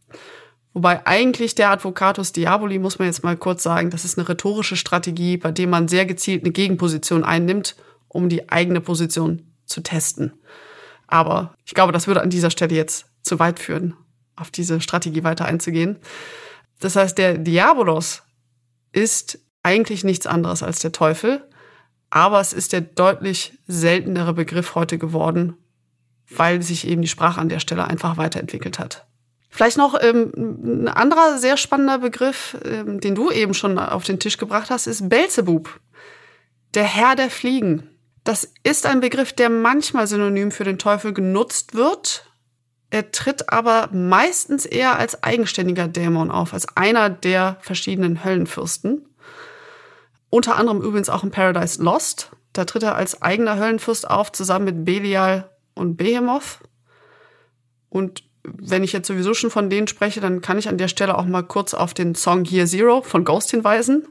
Wobei eigentlich der Advocatus Diaboli, muss man jetzt mal kurz sagen, das ist eine rhetorische Strategie, bei dem man sehr gezielt eine Gegenposition einnimmt, um die eigene Position zu testen. Aber ich glaube, das würde an dieser Stelle jetzt zu weit führen, auf diese Strategie weiter einzugehen. Das heißt, der Diabolos ist eigentlich nichts anderes als der Teufel, aber es ist der deutlich seltenere Begriff heute geworden, weil sich eben die Sprache an der Stelle einfach weiterentwickelt hat. Vielleicht noch ähm, ein anderer sehr spannender Begriff, ähm, den du eben schon auf den Tisch gebracht hast, ist Belzebub, der Herr der Fliegen. Das ist ein Begriff, der manchmal synonym für den Teufel genutzt wird. Er tritt aber meistens eher als eigenständiger Dämon auf, als einer der verschiedenen Höllenfürsten. Unter anderem übrigens auch in Paradise Lost. Da tritt er als eigener Höllenfürst auf, zusammen mit Belial und Behemoth. Und wenn ich jetzt sowieso schon von denen spreche, dann kann ich an der Stelle auch mal kurz auf den Song Year Zero von Ghost hinweisen,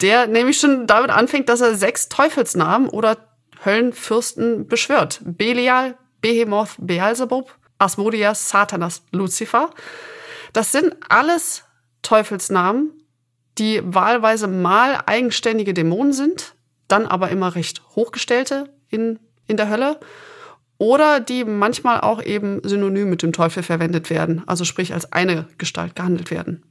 der nämlich schon damit anfängt, dass er sechs Teufelsnamen oder Höllenfürsten beschwört. Belial, Behemoth, Beelzebub, Asmodeus, Satanas, Lucifer. Das sind alles Teufelsnamen, die wahlweise mal eigenständige Dämonen sind, dann aber immer recht hochgestellte in, in der Hölle oder die manchmal auch eben synonym mit dem Teufel verwendet werden, also sprich als eine Gestalt gehandelt werden.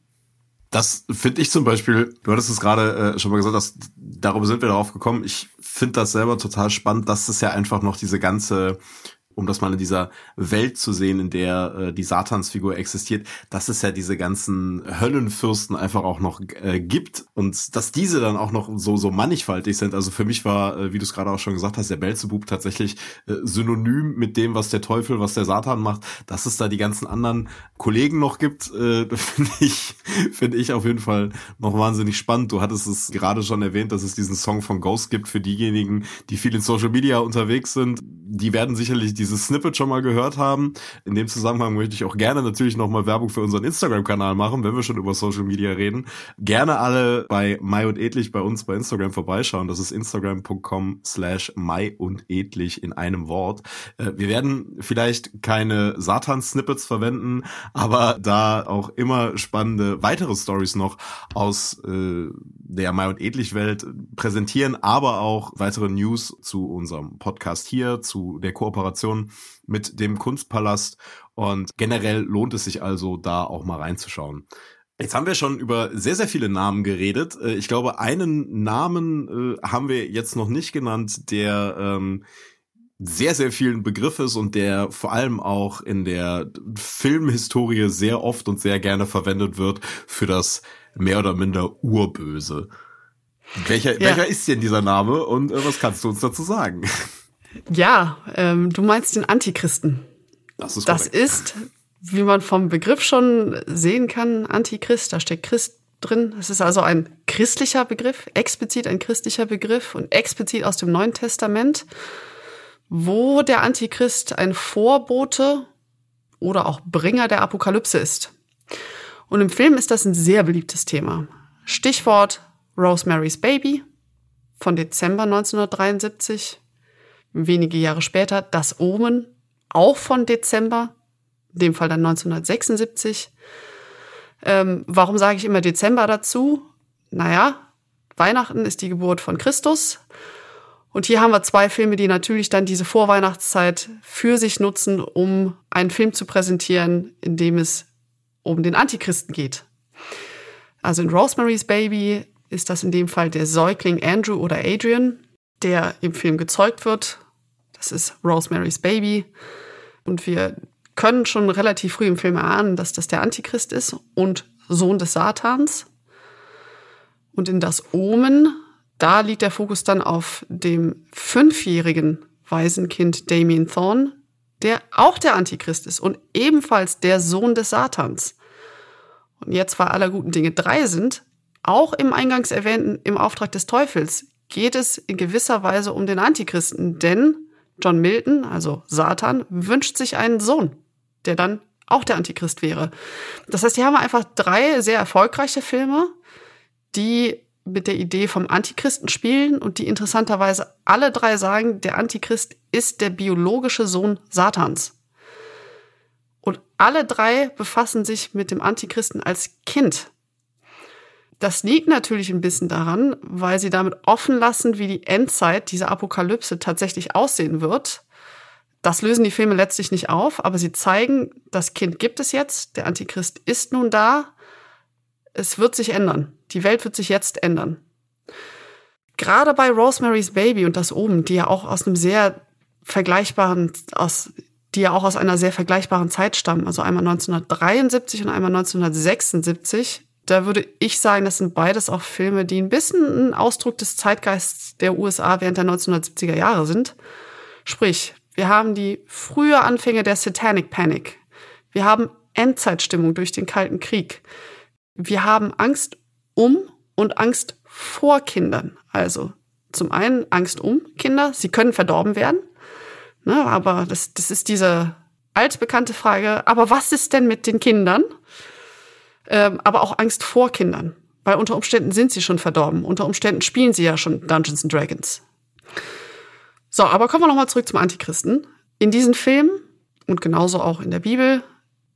Das finde ich zum Beispiel, du hattest es gerade äh, schon mal gesagt, dass, darüber sind wir darauf gekommen. Ich finde das selber total spannend, dass es ja einfach noch diese ganze um das mal in dieser Welt zu sehen, in der äh, die Satansfigur existiert, dass es ja diese ganzen Höllenfürsten einfach auch noch äh, gibt und dass diese dann auch noch so so mannigfaltig sind. Also für mich war, äh, wie du es gerade auch schon gesagt hast, der Belzebub tatsächlich äh, synonym mit dem, was der Teufel, was der Satan macht. Dass es da die ganzen anderen Kollegen noch gibt, äh, finde ich finde ich auf jeden Fall noch wahnsinnig spannend. Du hattest es gerade schon erwähnt, dass es diesen Song von Ghost gibt für diejenigen, die viel in Social Media unterwegs sind. Die werden sicherlich diese dieses Snippet schon mal gehört haben. In dem Zusammenhang möchte ich auch gerne natürlich nochmal Werbung für unseren Instagram-Kanal machen, wenn wir schon über Social Media reden. Gerne alle bei Mai und Edlich bei uns bei Instagram vorbeischauen. Das ist instagram.com slash Mai und Edlich in einem Wort. Äh, wir werden vielleicht keine Satan-Snippets verwenden, aber da auch immer spannende weitere Stories noch aus äh, der Mai und Edlich Welt präsentieren, aber auch weitere News zu unserem Podcast hier, zu der Kooperation mit dem Kunstpalast und generell lohnt es sich also da auch mal reinzuschauen. Jetzt haben wir schon über sehr, sehr viele Namen geredet. Äh, ich glaube, einen Namen äh, haben wir jetzt noch nicht genannt, der ähm, sehr, sehr vielen Begriff ist und der vor allem auch in der Filmhistorie sehr oft und sehr gerne verwendet wird für das mehr oder minder Urböse. Welcher, ja. welcher ist denn dieser Name und äh, was kannst du uns dazu sagen? Ja, ähm, du meinst den Antichristen. Das ist Das ist, wie man vom Begriff schon sehen kann, Antichrist, da steckt Christ drin. Es ist also ein christlicher Begriff, explizit ein christlicher Begriff und explizit aus dem Neuen Testament, wo der Antichrist ein Vorbote oder auch Bringer der Apokalypse ist. Und im Film ist das ein sehr beliebtes Thema. Stichwort Rosemary's Baby von Dezember 1973 wenige Jahre später Das Omen, auch von Dezember, in dem Fall dann 1976. Ähm, warum sage ich immer Dezember dazu? Naja, Weihnachten ist die Geburt von Christus. Und hier haben wir zwei Filme, die natürlich dann diese Vorweihnachtszeit für sich nutzen, um einen Film zu präsentieren, in dem es um den Antichristen geht. Also in Rosemary's Baby ist das in dem Fall der Säugling Andrew oder Adrian, der im Film gezeugt wird. Das ist Rosemary's Baby. Und wir können schon relativ früh im Film erahnen, dass das der Antichrist ist und Sohn des Satans. Und in das Omen, da liegt der Fokus dann auf dem fünfjährigen Waisenkind Damien Thorne, der auch der Antichrist ist und ebenfalls der Sohn des Satans. Und jetzt, weil aller guten Dinge drei sind, auch im eingangs erwähnten im Auftrag des Teufels geht es in gewisser Weise um den Antichristen, denn John Milton, also Satan, wünscht sich einen Sohn, der dann auch der Antichrist wäre. Das heißt, hier haben wir einfach drei sehr erfolgreiche Filme, die mit der Idee vom Antichristen spielen und die interessanterweise alle drei sagen, der Antichrist ist der biologische Sohn Satans. Und alle drei befassen sich mit dem Antichristen als Kind. Das liegt natürlich ein bisschen daran, weil sie damit offen lassen, wie die Endzeit, diese Apokalypse tatsächlich aussehen wird. Das lösen die Filme letztlich nicht auf, aber sie zeigen, das Kind gibt es jetzt, der Antichrist ist nun da, es wird sich ändern. Die Welt wird sich jetzt ändern. Gerade bei Rosemary's Baby und das oben, die ja auch aus einem sehr vergleichbaren, aus, die ja auch aus einer sehr vergleichbaren Zeit stammen, also einmal 1973 und einmal 1976, da würde ich sagen, das sind beides auch Filme, die ein bisschen ein Ausdruck des Zeitgeists der USA während der 1970er Jahre sind. Sprich, wir haben die frühe Anfänge der Satanic Panic. Wir haben Endzeitstimmung durch den Kalten Krieg. Wir haben Angst um und Angst vor Kindern. Also zum einen Angst um Kinder, sie können verdorben werden, ne, aber das, das ist diese altbekannte Frage, aber was ist denn mit den Kindern? Ähm, aber auch Angst vor Kindern, weil unter Umständen sind sie schon verdorben, unter Umständen spielen sie ja schon Dungeons and Dragons. So, aber kommen wir nochmal zurück zum Antichristen. In diesen Filmen und genauso auch in der Bibel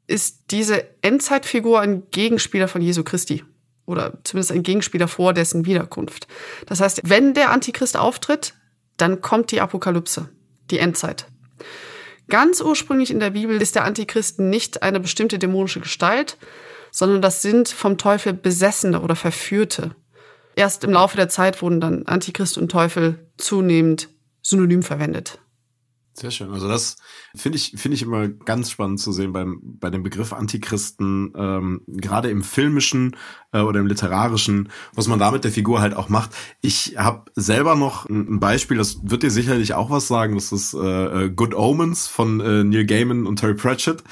ist diese Endzeitfigur ein Gegenspieler von Jesu Christi oder zumindest ein Gegenspieler vor dessen Wiederkunft. Das heißt, wenn der Antichrist auftritt, dann kommt die Apokalypse, die Endzeit. Ganz ursprünglich in der Bibel ist der Antichrist nicht eine bestimmte dämonische Gestalt, sondern das sind vom Teufel Besessene oder Verführte. Erst im Laufe der Zeit wurden dann Antichrist und Teufel zunehmend synonym verwendet. Sehr schön. Also das finde ich finde ich immer ganz spannend zu sehen beim bei dem Begriff Antichristen, ähm, gerade im filmischen äh, oder im literarischen, was man da mit der Figur halt auch macht. Ich habe selber noch ein, Beispiel, das wird dir sicherlich auch was sagen. Das ist äh, äh, Good Omens von äh, Neil Gaiman und Terry Pratchett.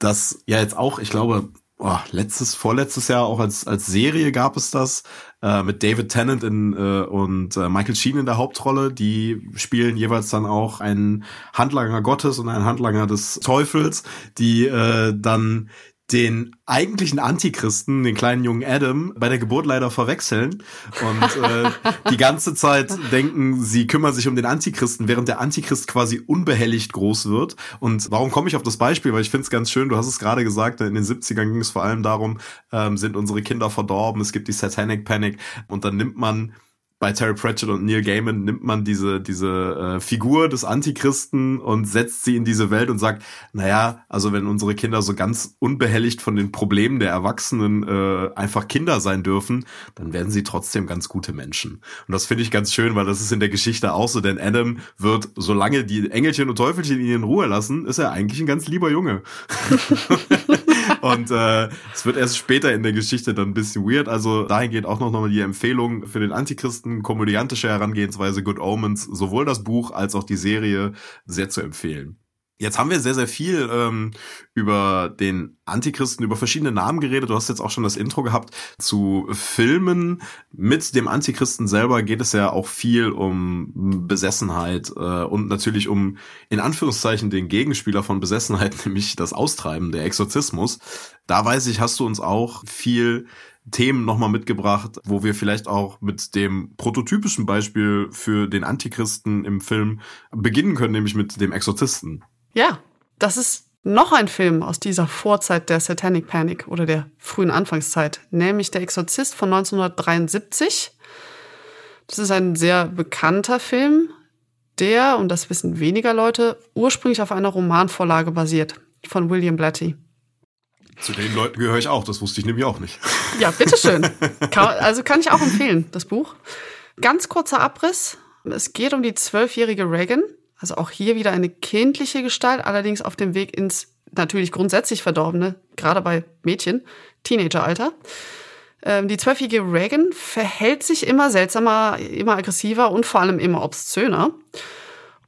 Das ja jetzt auch, ich glaube, oh, letztes, vorletztes Jahr auch als, als Serie gab es das, äh, mit David Tennant in, äh, und äh, Michael Sheen in der Hauptrolle. Die spielen jeweils dann auch einen Handlanger Gottes und einen Handlanger des Teufels, die äh, dann den eigentlichen Antichristen, den kleinen jungen Adam, bei der Geburt leider verwechseln und äh, die ganze Zeit denken, sie kümmern sich um den Antichristen, während der Antichrist quasi unbehelligt groß wird. Und warum komme ich auf das Beispiel? Weil ich finde es ganz schön, du hast es gerade gesagt, in den 70ern ging es vor allem darum, ähm, sind unsere Kinder verdorben, es gibt die Satanic Panic und dann nimmt man bei Terry Pratchett und Neil Gaiman nimmt man diese, diese äh, Figur des Antichristen und setzt sie in diese Welt und sagt, naja, also wenn unsere Kinder so ganz unbehelligt von den Problemen der Erwachsenen äh, einfach Kinder sein dürfen, dann werden sie trotzdem ganz gute Menschen. Und das finde ich ganz schön, weil das ist in der Geschichte auch so, denn Adam wird, solange die Engelchen und Teufelchen ihn in Ruhe lassen, ist er eigentlich ein ganz lieber Junge. und äh, es wird erst später in der Geschichte dann ein bisschen weird. Also dahingehend auch noch mal die Empfehlung für den Antichristen, komödiantische Herangehensweise Good Omens, sowohl das Buch als auch die Serie sehr zu empfehlen. Jetzt haben wir sehr, sehr viel ähm, über den Antichristen, über verschiedene Namen geredet. Du hast jetzt auch schon das Intro gehabt zu Filmen. Mit dem Antichristen selber geht es ja auch viel um Besessenheit äh, und natürlich um in Anführungszeichen den Gegenspieler von Besessenheit, nämlich das Austreiben, der Exorzismus. Da weiß ich, hast du uns auch viel Themen nochmal mitgebracht, wo wir vielleicht auch mit dem prototypischen Beispiel für den Antichristen im Film beginnen können, nämlich mit dem Exorzisten. Ja, das ist noch ein Film aus dieser Vorzeit der Satanic Panic oder der frühen Anfangszeit, nämlich Der Exorzist von 1973. Das ist ein sehr bekannter Film, der, und das wissen weniger Leute, ursprünglich auf einer Romanvorlage basiert von William Blatty. Zu den Leuten gehöre ich auch, das wusste ich nämlich auch nicht. Ja, bitteschön. also kann ich auch empfehlen, das Buch. Ganz kurzer Abriss. Es geht um die zwölfjährige Reagan. Also auch hier wieder eine kindliche Gestalt, allerdings auf dem Weg ins natürlich grundsätzlich verdorbene, gerade bei Mädchen, Teenageralter. Ähm, die zwölfjährige Reagan verhält sich immer seltsamer, immer aggressiver und vor allem immer obszöner.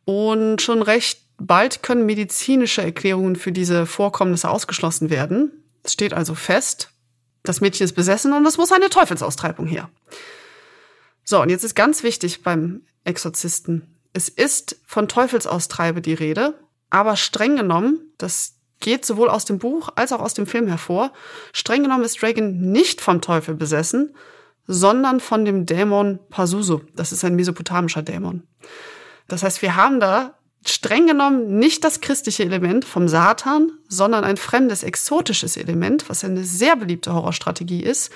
Und schon recht bald können medizinische Erklärungen für diese Vorkommnisse ausgeschlossen werden. Es steht also fest, das Mädchen ist besessen und es muss eine Teufelsaustreibung her. So, und jetzt ist ganz wichtig beim Exorzisten. Es ist von Teufelsaustreibe die Rede, aber streng genommen, das geht sowohl aus dem Buch als auch aus dem Film hervor, streng genommen ist Reagan nicht vom Teufel besessen, sondern von dem Dämon Pazuzu. Das ist ein mesopotamischer Dämon. Das heißt, wir haben da streng genommen nicht das christliche Element vom Satan, sondern ein fremdes, exotisches Element, was eine sehr beliebte Horrorstrategie ist,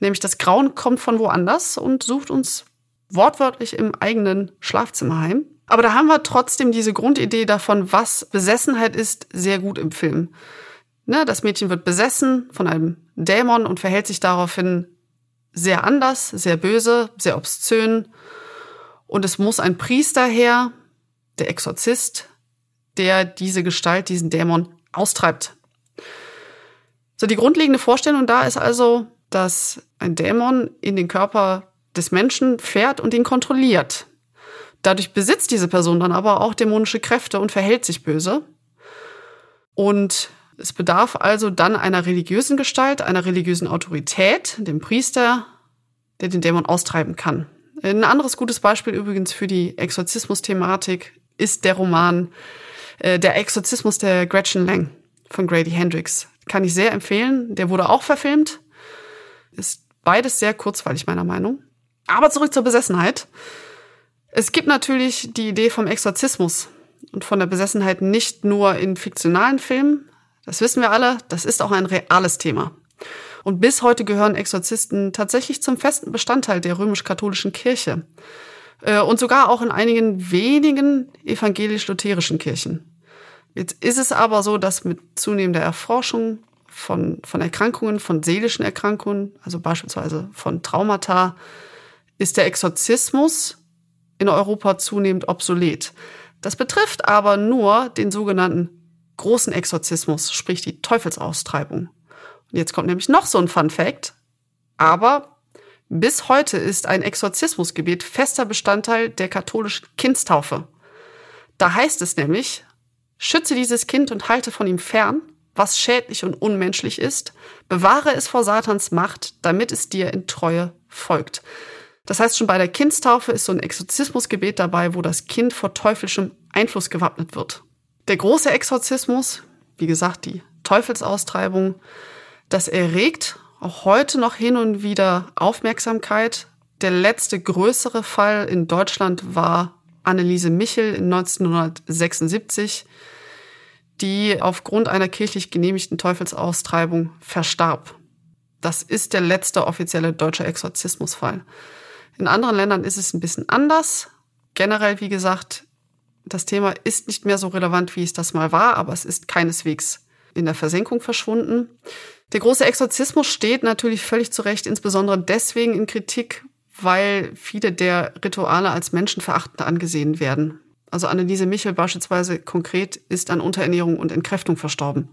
nämlich das Grauen kommt von woanders und sucht uns wortwörtlich im eigenen Schlafzimmer heim. Aber da haben wir trotzdem diese Grundidee davon, was Besessenheit ist, sehr gut im Film. Ne, das Mädchen wird besessen von einem Dämon und verhält sich daraufhin sehr anders, sehr böse, sehr obszön. Und es muss ein Priester her, der Exorzist, der diese Gestalt, diesen Dämon austreibt. So, die grundlegende Vorstellung da ist also, dass ein Dämon in den Körper des Menschen fährt und ihn kontrolliert. Dadurch besitzt diese Person dann aber auch dämonische Kräfte und verhält sich böse. Und es bedarf also dann einer religiösen Gestalt, einer religiösen Autorität, dem Priester, der den Dämon austreiben kann. Ein anderes gutes Beispiel übrigens für die Exorzismus-Thematik ist der Roman äh, Der Exorzismus der Gretchen Lang von Grady Hendrix. Kann ich sehr empfehlen. Der wurde auch verfilmt. Ist beides sehr kurzweilig, meiner Meinung. Aber zurück zur Besessenheit. Es gibt natürlich die Idee vom Exorzismus und von der Besessenheit nicht nur in fiktionalen Filmen. Das wissen wir alle. Das ist auch ein reales Thema. Und bis heute gehören Exorzisten tatsächlich zum festen Bestandteil der römisch-katholischen Kirche. Äh, und sogar auch in einigen wenigen evangelisch-lutherischen Kirchen. Jetzt ist es aber so, dass mit zunehmender Erforschung von, von Erkrankungen, von seelischen Erkrankungen, also beispielsweise von Traumata, ist der Exorzismus in Europa zunehmend obsolet. Das betrifft aber nur den sogenannten großen Exorzismus, sprich die Teufelsaustreibung. Und jetzt kommt nämlich noch so ein Fun Fact. Aber bis heute ist ein Exorzismusgebet fester Bestandteil der katholischen Kindstaufe. Da heißt es nämlich, schütze dieses Kind und halte von ihm fern, was schädlich und unmenschlich ist, bewahre es vor Satans Macht, damit es dir in Treue folgt. Das heißt, schon bei der Kindstaufe ist so ein Exorzismusgebet dabei, wo das Kind vor teuflischem Einfluss gewappnet wird. Der große Exorzismus, wie gesagt, die Teufelsaustreibung, das erregt auch heute noch hin und wieder Aufmerksamkeit. Der letzte größere Fall in Deutschland war Anneliese Michel in 1976, die aufgrund einer kirchlich genehmigten Teufelsaustreibung verstarb. Das ist der letzte offizielle deutsche Exorzismusfall. In anderen Ländern ist es ein bisschen anders. Generell, wie gesagt, das Thema ist nicht mehr so relevant, wie es das mal war, aber es ist keineswegs in der Versenkung verschwunden. Der große Exorzismus steht natürlich völlig zu Recht, insbesondere deswegen in Kritik, weil viele der Rituale als menschenverachtend angesehen werden. Also Anneliese Michel beispielsweise konkret ist an Unterernährung und Entkräftung verstorben.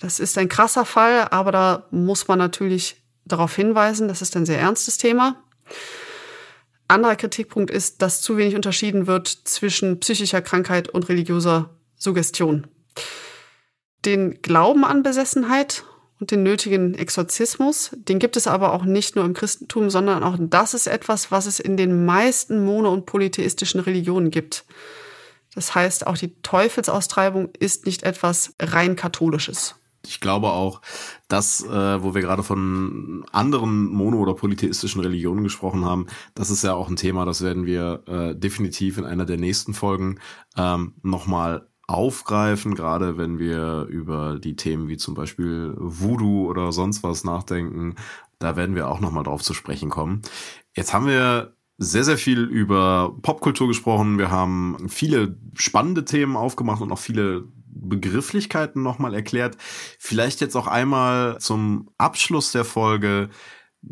Das ist ein krasser Fall, aber da muss man natürlich darauf hinweisen, das ist ein sehr ernstes Thema. Anderer Kritikpunkt ist, dass zu wenig unterschieden wird zwischen psychischer Krankheit und religiöser Suggestion. Den Glauben an Besessenheit und den nötigen Exorzismus. Den gibt es aber auch nicht nur im Christentum, sondern auch das ist etwas, was es in den meisten mono- und polytheistischen Religionen gibt. Das heißt, auch die Teufelsaustreibung ist nicht etwas rein katholisches. Ich glaube auch, dass, äh, wo wir gerade von anderen mono- oder polytheistischen Religionen gesprochen haben, das ist ja auch ein Thema, das werden wir äh, definitiv in einer der nächsten Folgen ähm, nochmal aufgreifen, gerade wenn wir über die Themen wie zum Beispiel Voodoo oder sonst was nachdenken. Da werden wir auch nochmal drauf zu sprechen kommen. Jetzt haben wir sehr, sehr viel über Popkultur gesprochen. Wir haben viele spannende Themen aufgemacht und auch viele Begrifflichkeiten nochmal erklärt. Vielleicht jetzt auch einmal zum Abschluss der Folge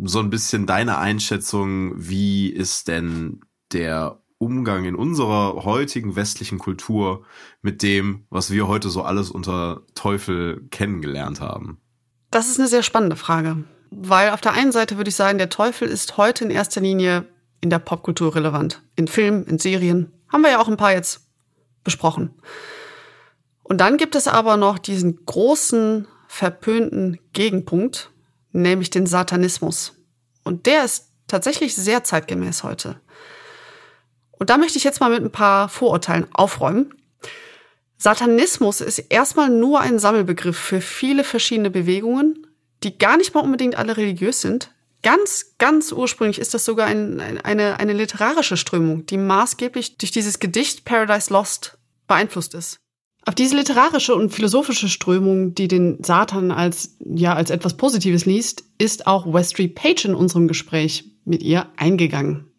so ein bisschen deine Einschätzung, wie ist denn der Umgang in unserer heutigen westlichen Kultur mit dem, was wir heute so alles unter Teufel kennengelernt haben? Das ist eine sehr spannende Frage, weil auf der einen Seite würde ich sagen, der Teufel ist heute in erster Linie in der Popkultur relevant. In Filmen, in Serien. Haben wir ja auch ein paar jetzt besprochen. Und dann gibt es aber noch diesen großen, verpönten Gegenpunkt, nämlich den Satanismus. Und der ist tatsächlich sehr zeitgemäß heute. Und da möchte ich jetzt mal mit ein paar Vorurteilen aufräumen. Satanismus ist erstmal nur ein Sammelbegriff für viele verschiedene Bewegungen, die gar nicht mal unbedingt alle religiös sind. Ganz, ganz ursprünglich ist das sogar ein, eine, eine literarische Strömung, die maßgeblich durch dieses Gedicht Paradise Lost beeinflusst ist. Auf diese literarische und philosophische Strömung, die den Satan als, ja, als etwas Positives liest, ist auch Westry Page in unserem Gespräch mit ihr eingegangen.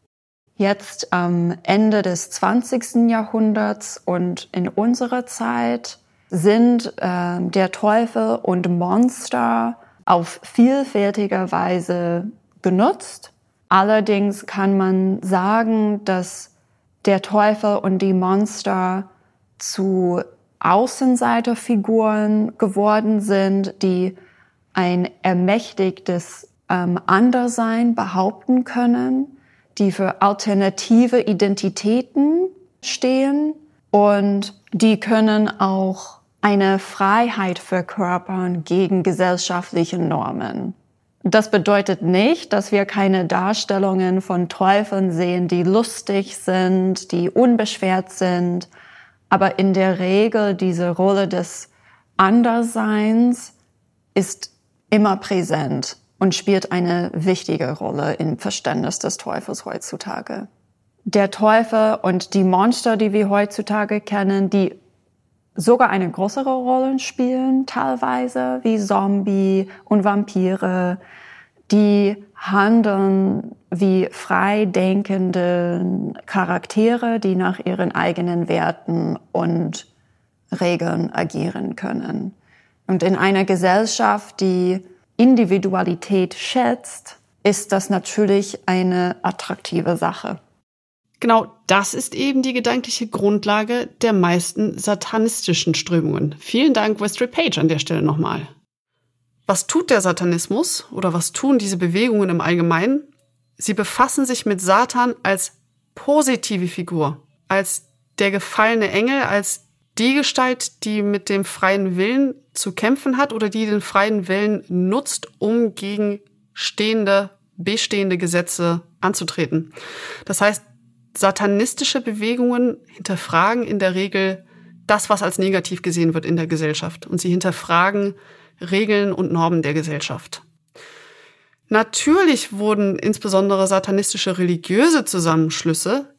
Jetzt am Ende des 20. Jahrhunderts und in unserer Zeit sind äh, der Teufel und Monster auf vielfältige Weise genutzt. Allerdings kann man sagen, dass der Teufel und die Monster zu Außenseiterfiguren geworden sind, die ein ermächtigtes ähm, Andersein behaupten können, die für alternative Identitäten stehen und die können auch eine Freiheit verkörpern gegen gesellschaftliche Normen. Das bedeutet nicht, dass wir keine Darstellungen von Teufeln sehen, die lustig sind, die unbeschwert sind, aber in der Regel diese Rolle des Anderseins ist immer präsent und spielt eine wichtige Rolle im Verständnis des Teufels heutzutage. Der Teufel und die Monster, die wir heutzutage kennen, die sogar eine größere Rolle spielen, teilweise wie Zombie und Vampire, die handeln wie frei denkende Charaktere, die nach ihren eigenen Werten und Regeln agieren können. Und in einer Gesellschaft, die Individualität schätzt, ist das natürlich eine attraktive Sache. Genau das ist eben die gedankliche Grundlage der meisten satanistischen Strömungen. Vielen Dank, Westry Page, an der Stelle nochmal. Was tut der Satanismus oder was tun diese Bewegungen im Allgemeinen? Sie befassen sich mit Satan als positive Figur, als der gefallene Engel, als die Gestalt, die mit dem freien Willen zu kämpfen hat oder die den freien Willen nutzt, um gegen stehende, bestehende Gesetze anzutreten. Das heißt, satanistische Bewegungen hinterfragen in der Regel das, was als negativ gesehen wird in der Gesellschaft. Und sie hinterfragen Regeln und Normen der Gesellschaft. Natürlich wurden insbesondere satanistische religiöse Zusammenschlüsse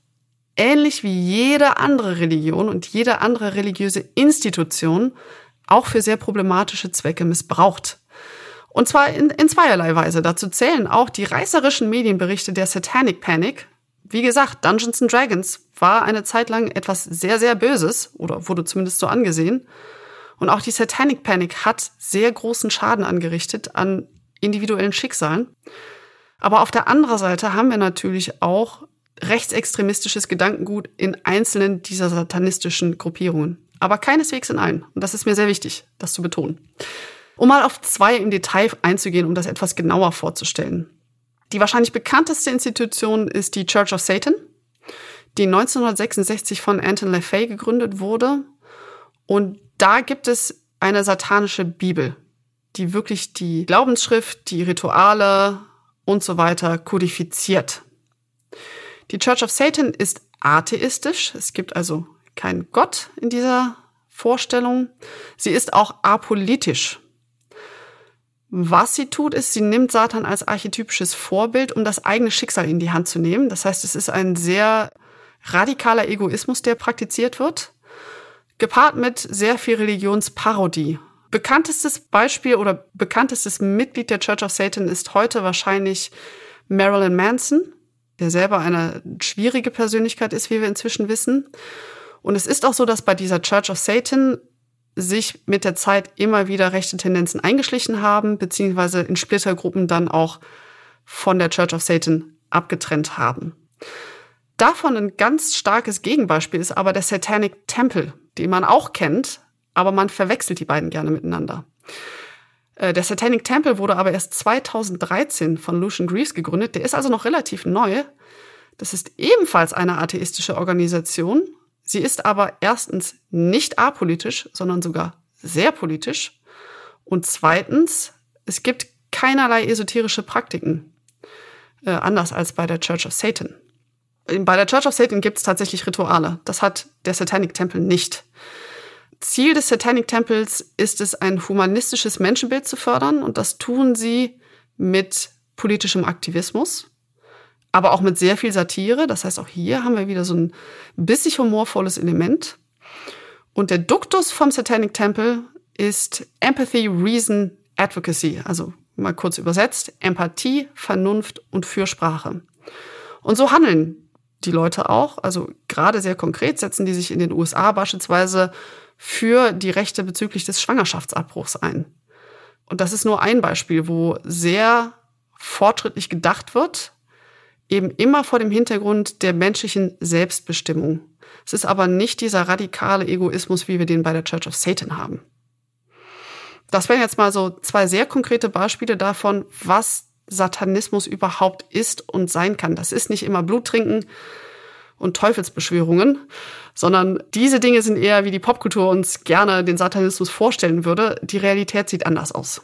ähnlich wie jede andere Religion und jede andere religiöse Institution auch für sehr problematische Zwecke missbraucht. Und zwar in, in zweierlei Weise. Dazu zählen auch die reißerischen Medienberichte der Satanic Panic. Wie gesagt, Dungeons and Dragons war eine Zeit lang etwas sehr, sehr Böses oder wurde zumindest so angesehen. Und auch die Satanic Panic hat sehr großen Schaden angerichtet an individuellen Schicksalen. Aber auf der anderen Seite haben wir natürlich auch rechtsextremistisches Gedankengut in einzelnen dieser satanistischen Gruppierungen. Aber keineswegs in allen. Und das ist mir sehr wichtig, das zu betonen. Um mal auf zwei im Detail einzugehen, um das etwas genauer vorzustellen. Die wahrscheinlich bekannteste Institution ist die Church of Satan, die 1966 von Anton LaFay gegründet wurde. Und da gibt es eine satanische Bibel, die wirklich die Glaubensschrift, die Rituale und so weiter kodifiziert. Die Church of Satan ist atheistisch. Es gibt also keinen Gott in dieser Vorstellung. Sie ist auch apolitisch. Was sie tut, ist, sie nimmt Satan als archetypisches Vorbild, um das eigene Schicksal in die Hand zu nehmen. Das heißt, es ist ein sehr radikaler Egoismus, der praktiziert wird gepaart mit sehr viel Religionsparodie. Bekanntestes Beispiel oder bekanntestes Mitglied der Church of Satan ist heute wahrscheinlich Marilyn Manson, der selber eine schwierige Persönlichkeit ist, wie wir inzwischen wissen. Und es ist auch so, dass bei dieser Church of Satan sich mit der Zeit immer wieder rechte Tendenzen eingeschlichen haben, beziehungsweise in Splittergruppen dann auch von der Church of Satan abgetrennt haben. Davon ein ganz starkes Gegenbeispiel ist aber der Satanic Temple, den man auch kennt, aber man verwechselt die beiden gerne miteinander. Äh, der Satanic Temple wurde aber erst 2013 von Lucian Greaves gegründet. Der ist also noch relativ neu. Das ist ebenfalls eine atheistische Organisation. Sie ist aber erstens nicht apolitisch, sondern sogar sehr politisch. Und zweitens, es gibt keinerlei esoterische Praktiken, äh, anders als bei der Church of Satan. Bei der Church of Satan gibt es tatsächlich Rituale. Das hat der Satanic Temple nicht. Ziel des Satanic Temples ist es, ein humanistisches Menschenbild zu fördern und das tun sie mit politischem Aktivismus, aber auch mit sehr viel Satire. Das heißt, auch hier haben wir wieder so ein bisschen humorvolles Element. Und der Duktus vom Satanic Temple ist Empathy, Reason, Advocacy, also mal kurz übersetzt, Empathie, Vernunft und Fürsprache. Und so handeln die Leute auch, also gerade sehr konkret setzen die sich in den USA beispielsweise für die Rechte bezüglich des Schwangerschaftsabbruchs ein. Und das ist nur ein Beispiel, wo sehr fortschrittlich gedacht wird, eben immer vor dem Hintergrund der menschlichen Selbstbestimmung. Es ist aber nicht dieser radikale Egoismus, wie wir den bei der Church of Satan haben. Das wären jetzt mal so zwei sehr konkrete Beispiele davon, was Satanismus überhaupt ist und sein kann. Das ist nicht immer Blut trinken, und Teufelsbeschwörungen, sondern diese Dinge sind eher, wie die Popkultur uns gerne den Satanismus vorstellen würde. Die Realität sieht anders aus.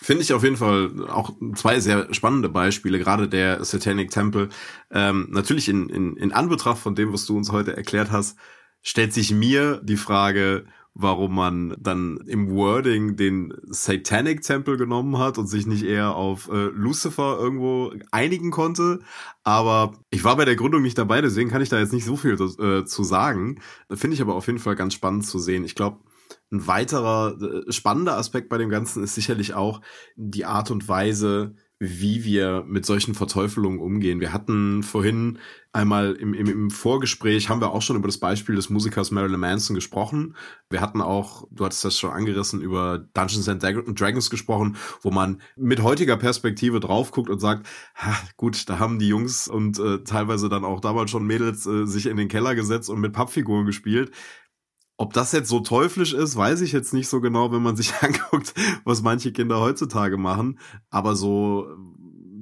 Finde ich auf jeden Fall auch zwei sehr spannende Beispiele, gerade der Satanic Temple. Ähm, natürlich in, in, in Anbetracht von dem, was du uns heute erklärt hast, stellt sich mir die Frage, warum man dann im Wording den Satanic Temple genommen hat und sich nicht eher auf äh, Lucifer irgendwo einigen konnte. Aber ich war bei der Gründung nicht dabei, deswegen kann ich da jetzt nicht so viel äh, zu sagen. Finde ich aber auf jeden Fall ganz spannend zu sehen. Ich glaube, ein weiterer äh, spannender Aspekt bei dem Ganzen ist sicherlich auch die Art und Weise, wie wir mit solchen Verteufelungen umgehen. Wir hatten vorhin einmal im, im, im Vorgespräch, haben wir auch schon über das Beispiel des Musikers Marilyn Manson gesprochen. Wir hatten auch, du hattest das schon angerissen, über Dungeons and Dragons gesprochen, wo man mit heutiger Perspektive drauf guckt und sagt, ha, gut, da haben die Jungs und äh, teilweise dann auch damals schon Mädels äh, sich in den Keller gesetzt und mit Pappfiguren gespielt. Ob das jetzt so teuflisch ist, weiß ich jetzt nicht so genau, wenn man sich anguckt, was manche Kinder heutzutage machen. Aber so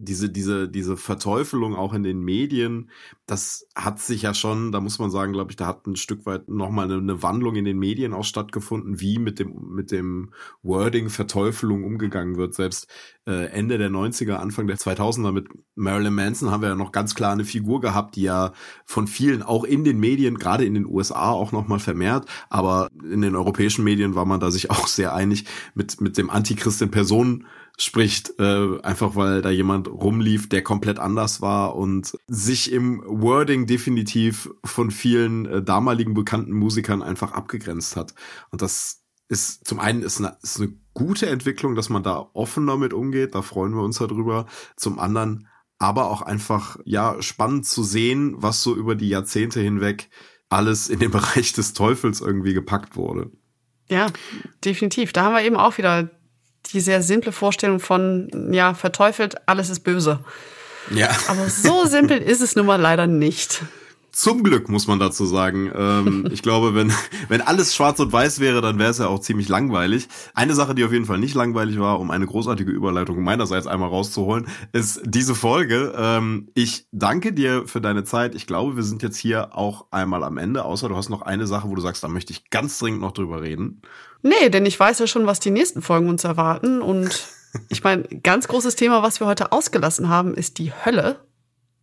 diese, diese, diese Verteufelung auch in den Medien, das hat sich ja schon, da muss man sagen, glaube ich, da hat ein Stück weit nochmal eine, eine Wandlung in den Medien auch stattgefunden, wie mit dem, mit dem Wording Verteufelung umgegangen wird. Selbst äh, Ende der 90er, Anfang der 2000er mit Marilyn Manson haben wir ja noch ganz klar eine Figur gehabt, die ja von vielen auch in den Medien, gerade in den USA auch nochmal vermehrt, aber in den europäischen Medien war man da sich auch sehr einig mit, mit dem Antichrist in Person spricht, äh, einfach weil da jemand rumlief, der komplett anders war und sich im Wording definitiv von vielen äh, damaligen bekannten Musikern einfach abgegrenzt hat. Und das ist zum einen ist eine, ist eine gute Entwicklung, dass man da offen damit umgeht, da freuen wir uns darüber. Zum anderen aber auch einfach ja spannend zu sehen, was so über die Jahrzehnte hinweg alles in den Bereich des Teufels irgendwie gepackt wurde. Ja, definitiv. Da haben wir eben auch wieder die sehr simple Vorstellung von, ja, verteufelt, alles ist böse. Ja. Aber so simpel ist es nun mal leider nicht. Zum Glück muss man dazu sagen. Ähm, ich glaube, wenn, wenn alles schwarz und weiß wäre, dann wäre es ja auch ziemlich langweilig. Eine Sache, die auf jeden Fall nicht langweilig war, um eine großartige Überleitung meinerseits einmal rauszuholen, ist diese Folge. Ähm, ich danke dir für deine Zeit. Ich glaube, wir sind jetzt hier auch einmal am Ende, außer du hast noch eine Sache, wo du sagst, da möchte ich ganz dringend noch drüber reden. Nee, denn ich weiß ja schon, was die nächsten Folgen uns erwarten. Und ich meine, ganz großes Thema, was wir heute ausgelassen haben, ist die Hölle.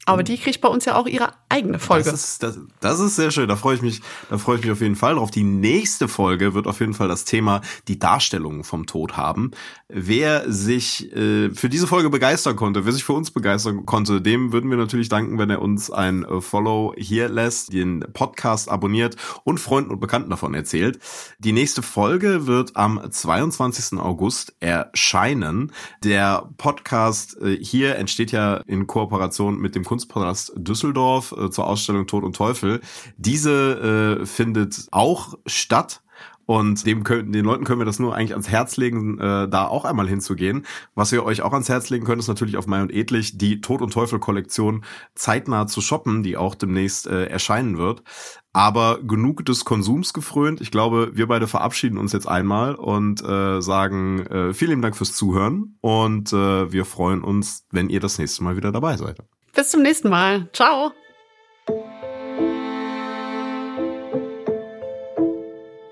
Aber die kriegt bei uns ja auch ihre eigene Folge. Das ist, das, das ist sehr schön. Da freue ich mich, da freue ich mich auf jeden Fall drauf. Die nächste Folge wird auf jeden Fall das Thema die Darstellung vom Tod haben. Wer sich äh, für diese Folge begeistern konnte, wer sich für uns begeistern konnte, dem würden wir natürlich danken, wenn er uns ein äh, Follow hier lässt, den Podcast abonniert und Freunden und Bekannten davon erzählt. Die nächste Folge wird am 22. August erscheinen. Der Podcast äh, hier entsteht ja in Kooperation mit dem Kunstpalast Düsseldorf äh, zur Ausstellung Tod und Teufel. Diese äh, findet auch statt Und dem können, den Leuten können wir das nur eigentlich ans Herz legen, äh, da auch einmal hinzugehen. Was wir euch auch ans Herz legen können, ist natürlich auf Mai und Edlich die Tod und Teufel Kollektion zeitnah zu shoppen, die auch demnächst äh, erscheinen wird. Aber genug des Konsums gefrönt. Ich glaube, wir beide verabschieden uns jetzt einmal und äh, sagen äh, vielen Dank fürs Zuhören und äh, wir freuen uns, wenn ihr das nächste Mal wieder dabei seid. Bis zum nächsten Mal. Ciao.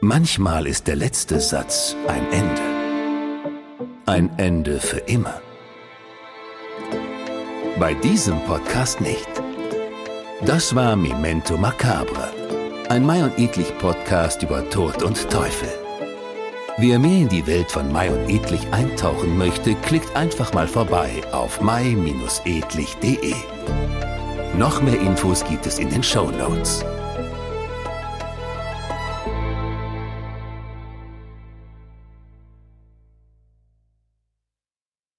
Manchmal ist der letzte Satz ein Ende. Ein Ende für immer. Bei diesem Podcast nicht. Das war Memento Macabre, ein Mai und Edlich Podcast über Tod und Teufel. Wer mehr in die Welt von Mai und Edlich eintauchen möchte, klickt einfach mal vorbei auf mai-edlich.de. Noch mehr Infos gibt es in den Show Notes.